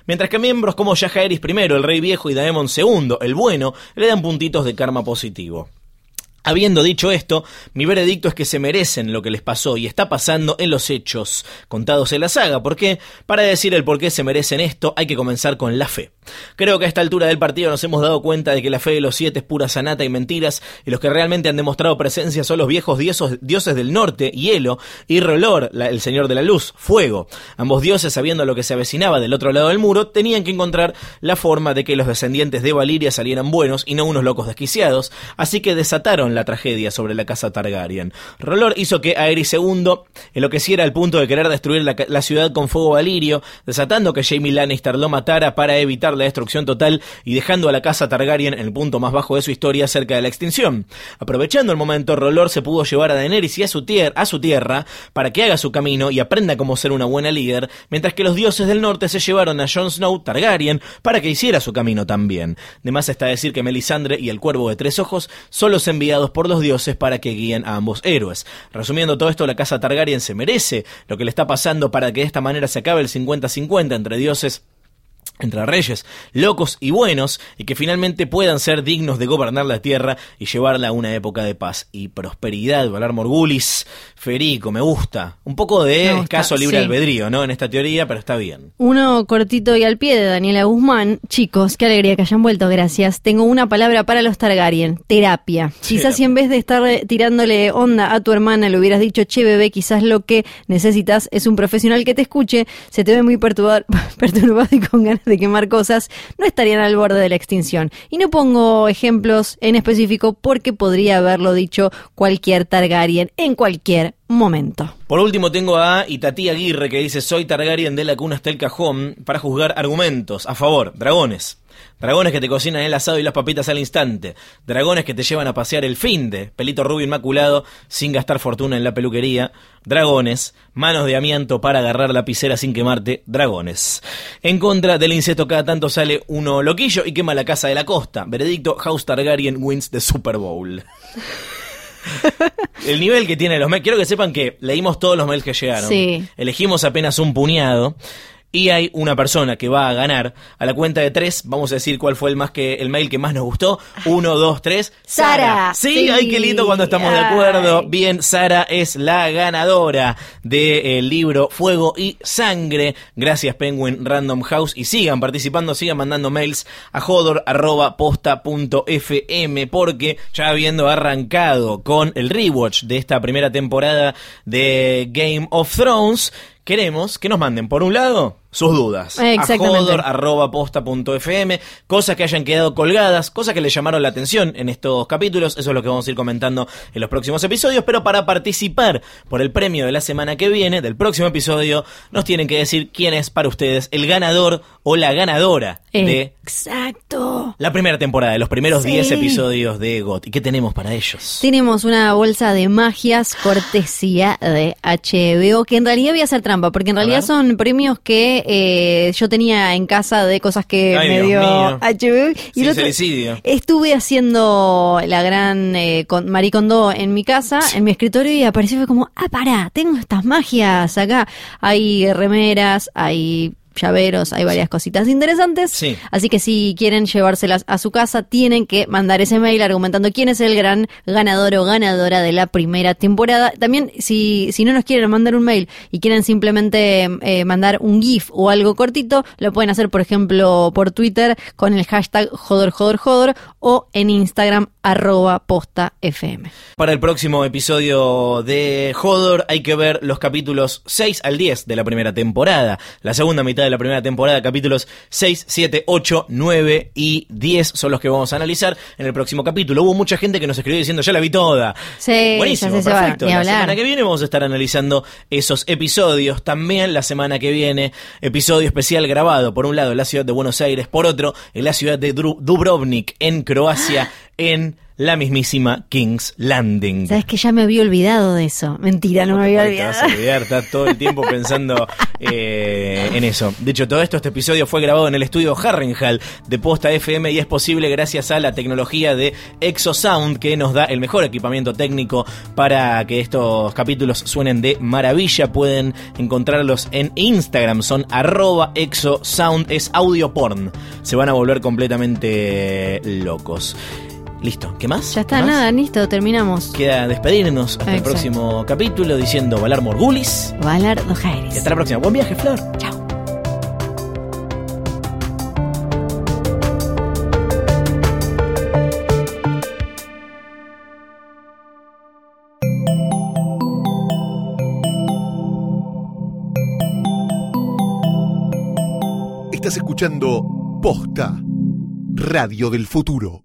mientras que miembros como Jaehaerys I, el Rey Viejo y Daemon II, el Bueno, le dan puntitos de karma positivo. Habiendo dicho esto, mi veredicto es que se merecen lo que les pasó y está pasando en los hechos contados en la saga, porque para decir el por qué se merecen esto hay que comenzar con la fe. Creo que a esta altura del partido nos hemos dado cuenta de que la fe de los siete es pura sanata y mentiras, y los que realmente han demostrado presencia son los viejos dioses, del norte, hielo, y Rolor, el señor de la luz, fuego. Ambos dioses, sabiendo lo que se avecinaba del otro lado del muro, tenían que encontrar la forma de que los descendientes de Valiria salieran buenos y no unos locos desquiciados, así que desataron la tragedia sobre la casa Targaryen. Rolor hizo que Aerys II enloqueciera al punto de querer destruir la ciudad con fuego valirio, desatando que Jaime Lannister lo matara para evitar la destrucción total y dejando a la casa Targaryen en el punto más bajo de su historia cerca de la extinción. Aprovechando el momento, Rolor se pudo llevar a Daenerys y a su, a su tierra para que haga su camino y aprenda cómo ser una buena líder, mientras que los dioses del norte se llevaron a Jon Snow Targaryen para que hiciera su camino también. De más está decir que Melisandre y el Cuervo de Tres Ojos son los enviados por los dioses para que guíen a ambos héroes. Resumiendo todo esto, la casa Targaryen se merece lo que le está pasando para que de esta manera se acabe el 50-50 entre dioses entre reyes locos y buenos y que finalmente puedan ser dignos de gobernar la tierra y llevarla a una época de paz y prosperidad. Valar Morgulis, Federico, me gusta. Un poco de gusta, escaso libre sí. albedrío, ¿no? En esta teoría, pero está bien. Uno cortito y al pie de Daniela Guzmán. Chicos, qué alegría que hayan vuelto, gracias. Tengo una palabra para los Targaryen, terapia. Quizás si en vez de estar eh, tirándole onda a tu hermana le hubieras dicho, che bebé, quizás lo que necesitas es un profesional que te escuche, se te ve muy perturbar- perturbado y con ganas de quemar cosas, no estarían al borde de la extinción. Y no pongo ejemplos en específico porque podría haberlo dicho cualquier Targaryen en cualquier momento. Por último tengo a Itatí Aguirre que dice soy Targaryen de la cuna hasta el cajón para juzgar argumentos a favor, dragones. Dragones que te cocinan el asado y las papitas al instante. Dragones que te llevan a pasear el fin de pelito rubio inmaculado sin gastar fortuna en la peluquería. Dragones, manos de amianto para agarrar la lapicera sin quemarte. Dragones. En contra del insecto cada tanto sale uno loquillo y quema la casa de la costa. Veredicto, House Targaryen wins the Super Bowl. el nivel que tiene los mails. Quiero que sepan que leímos todos los mails que llegaron. Sí. Elegimos apenas un puñado. Y hay una persona que va a ganar. A la cuenta de tres, vamos a decir cuál fue el más que el mail que más nos gustó. Uno, dos, tres. Sara. Sí, Sí. ay, qué lindo cuando estamos de acuerdo. Bien, Sara es la ganadora del libro Fuego y Sangre. Gracias, Penguin Random House. Y sigan participando, sigan mandando mails a jodor.posta.fm porque ya habiendo arrancado con el rewatch de esta primera temporada de Game of Thrones, queremos que nos manden, por un lado, sus dudas. Exactamente. A jodor.posta.fm, cosas que hayan quedado colgadas, cosas que le llamaron la atención en estos capítulos, eso es lo que vamos a ir comentando en los próximos episodios, pero para participar por el premio de la semana que viene, del próximo episodio, nos tienen que decir quién es para ustedes el ganador o la ganadora de Exacto. la primera temporada, de los primeros Sí. 10 episodios de GOT. ¿Y qué tenemos para ellos? Tenemos una bolsa de magias cortesía de HBO, que en realidad voy a hacer trampa, porque en realidad son premios que eh, yo tenía en casa de cosas que Ay, me Dios dio mío. HBO. Y el otro- Sincericidio. estuve haciendo la gran eh, con Marie Kondo en mi casa, en mi escritorio, y apareció fue como, ah, pará, tengo estas magias acá. Hay remeras, hay llaveros, hay varias cositas interesantes. Sí. Así que si quieren llevárselas a su casa, tienen que mandar ese mail argumentando quién es el gran ganador o ganadora de la primera temporada. También, si, si no nos quieren mandar un mail y quieren simplemente eh, mandar un GIF o algo cortito, lo pueden hacer, por ejemplo, por Twitter con el hashtag jodorjodorjodor o en Instagram arroba posta FM. Para el próximo episodio de Hodor hay que ver los capítulos 6 al 10 de la primera temporada. La segunda mitad de la primera temporada, capítulos 6, 7, 8, 9 y 10 son los que vamos a analizar en el próximo capítulo. Hubo mucha gente que nos escribió diciendo ya la vi toda. Sí, Buenísimo, ya se va, perfecto. La semana que viene vamos a estar analizando esos episodios. También la semana que viene, episodio especial grabado, por un lado en la ciudad de Buenos Aires, por otro en la ciudad de Dubrovnik, en Croacia, en la mismísima King's Landing. Sabes que ya me había olvidado de eso. Mentira, no me había Te vas a olvidado. olvidar, estás todo el tiempo pensando eh, en eso. De hecho, todo esto, este episodio fue grabado en el estudio Harrenhal de Posta FM y es posible gracias a la tecnología de Exosound que nos da el mejor equipamiento técnico para que estos capítulos suenen de maravilla. Pueden encontrarlos en Instagram, son arroba exosound, es audio porn. Se van a volver completamente locos. Listo, ¿qué más? Ya está, ¿Más? nada, listo, terminamos. Queda despedirnos hasta el próximo capítulo diciendo Valar Morgulis. Valar Y Dojaeres. hasta la próxima. Buen viaje, Flor. Chao. Estás escuchando Posta, Radio del Futuro.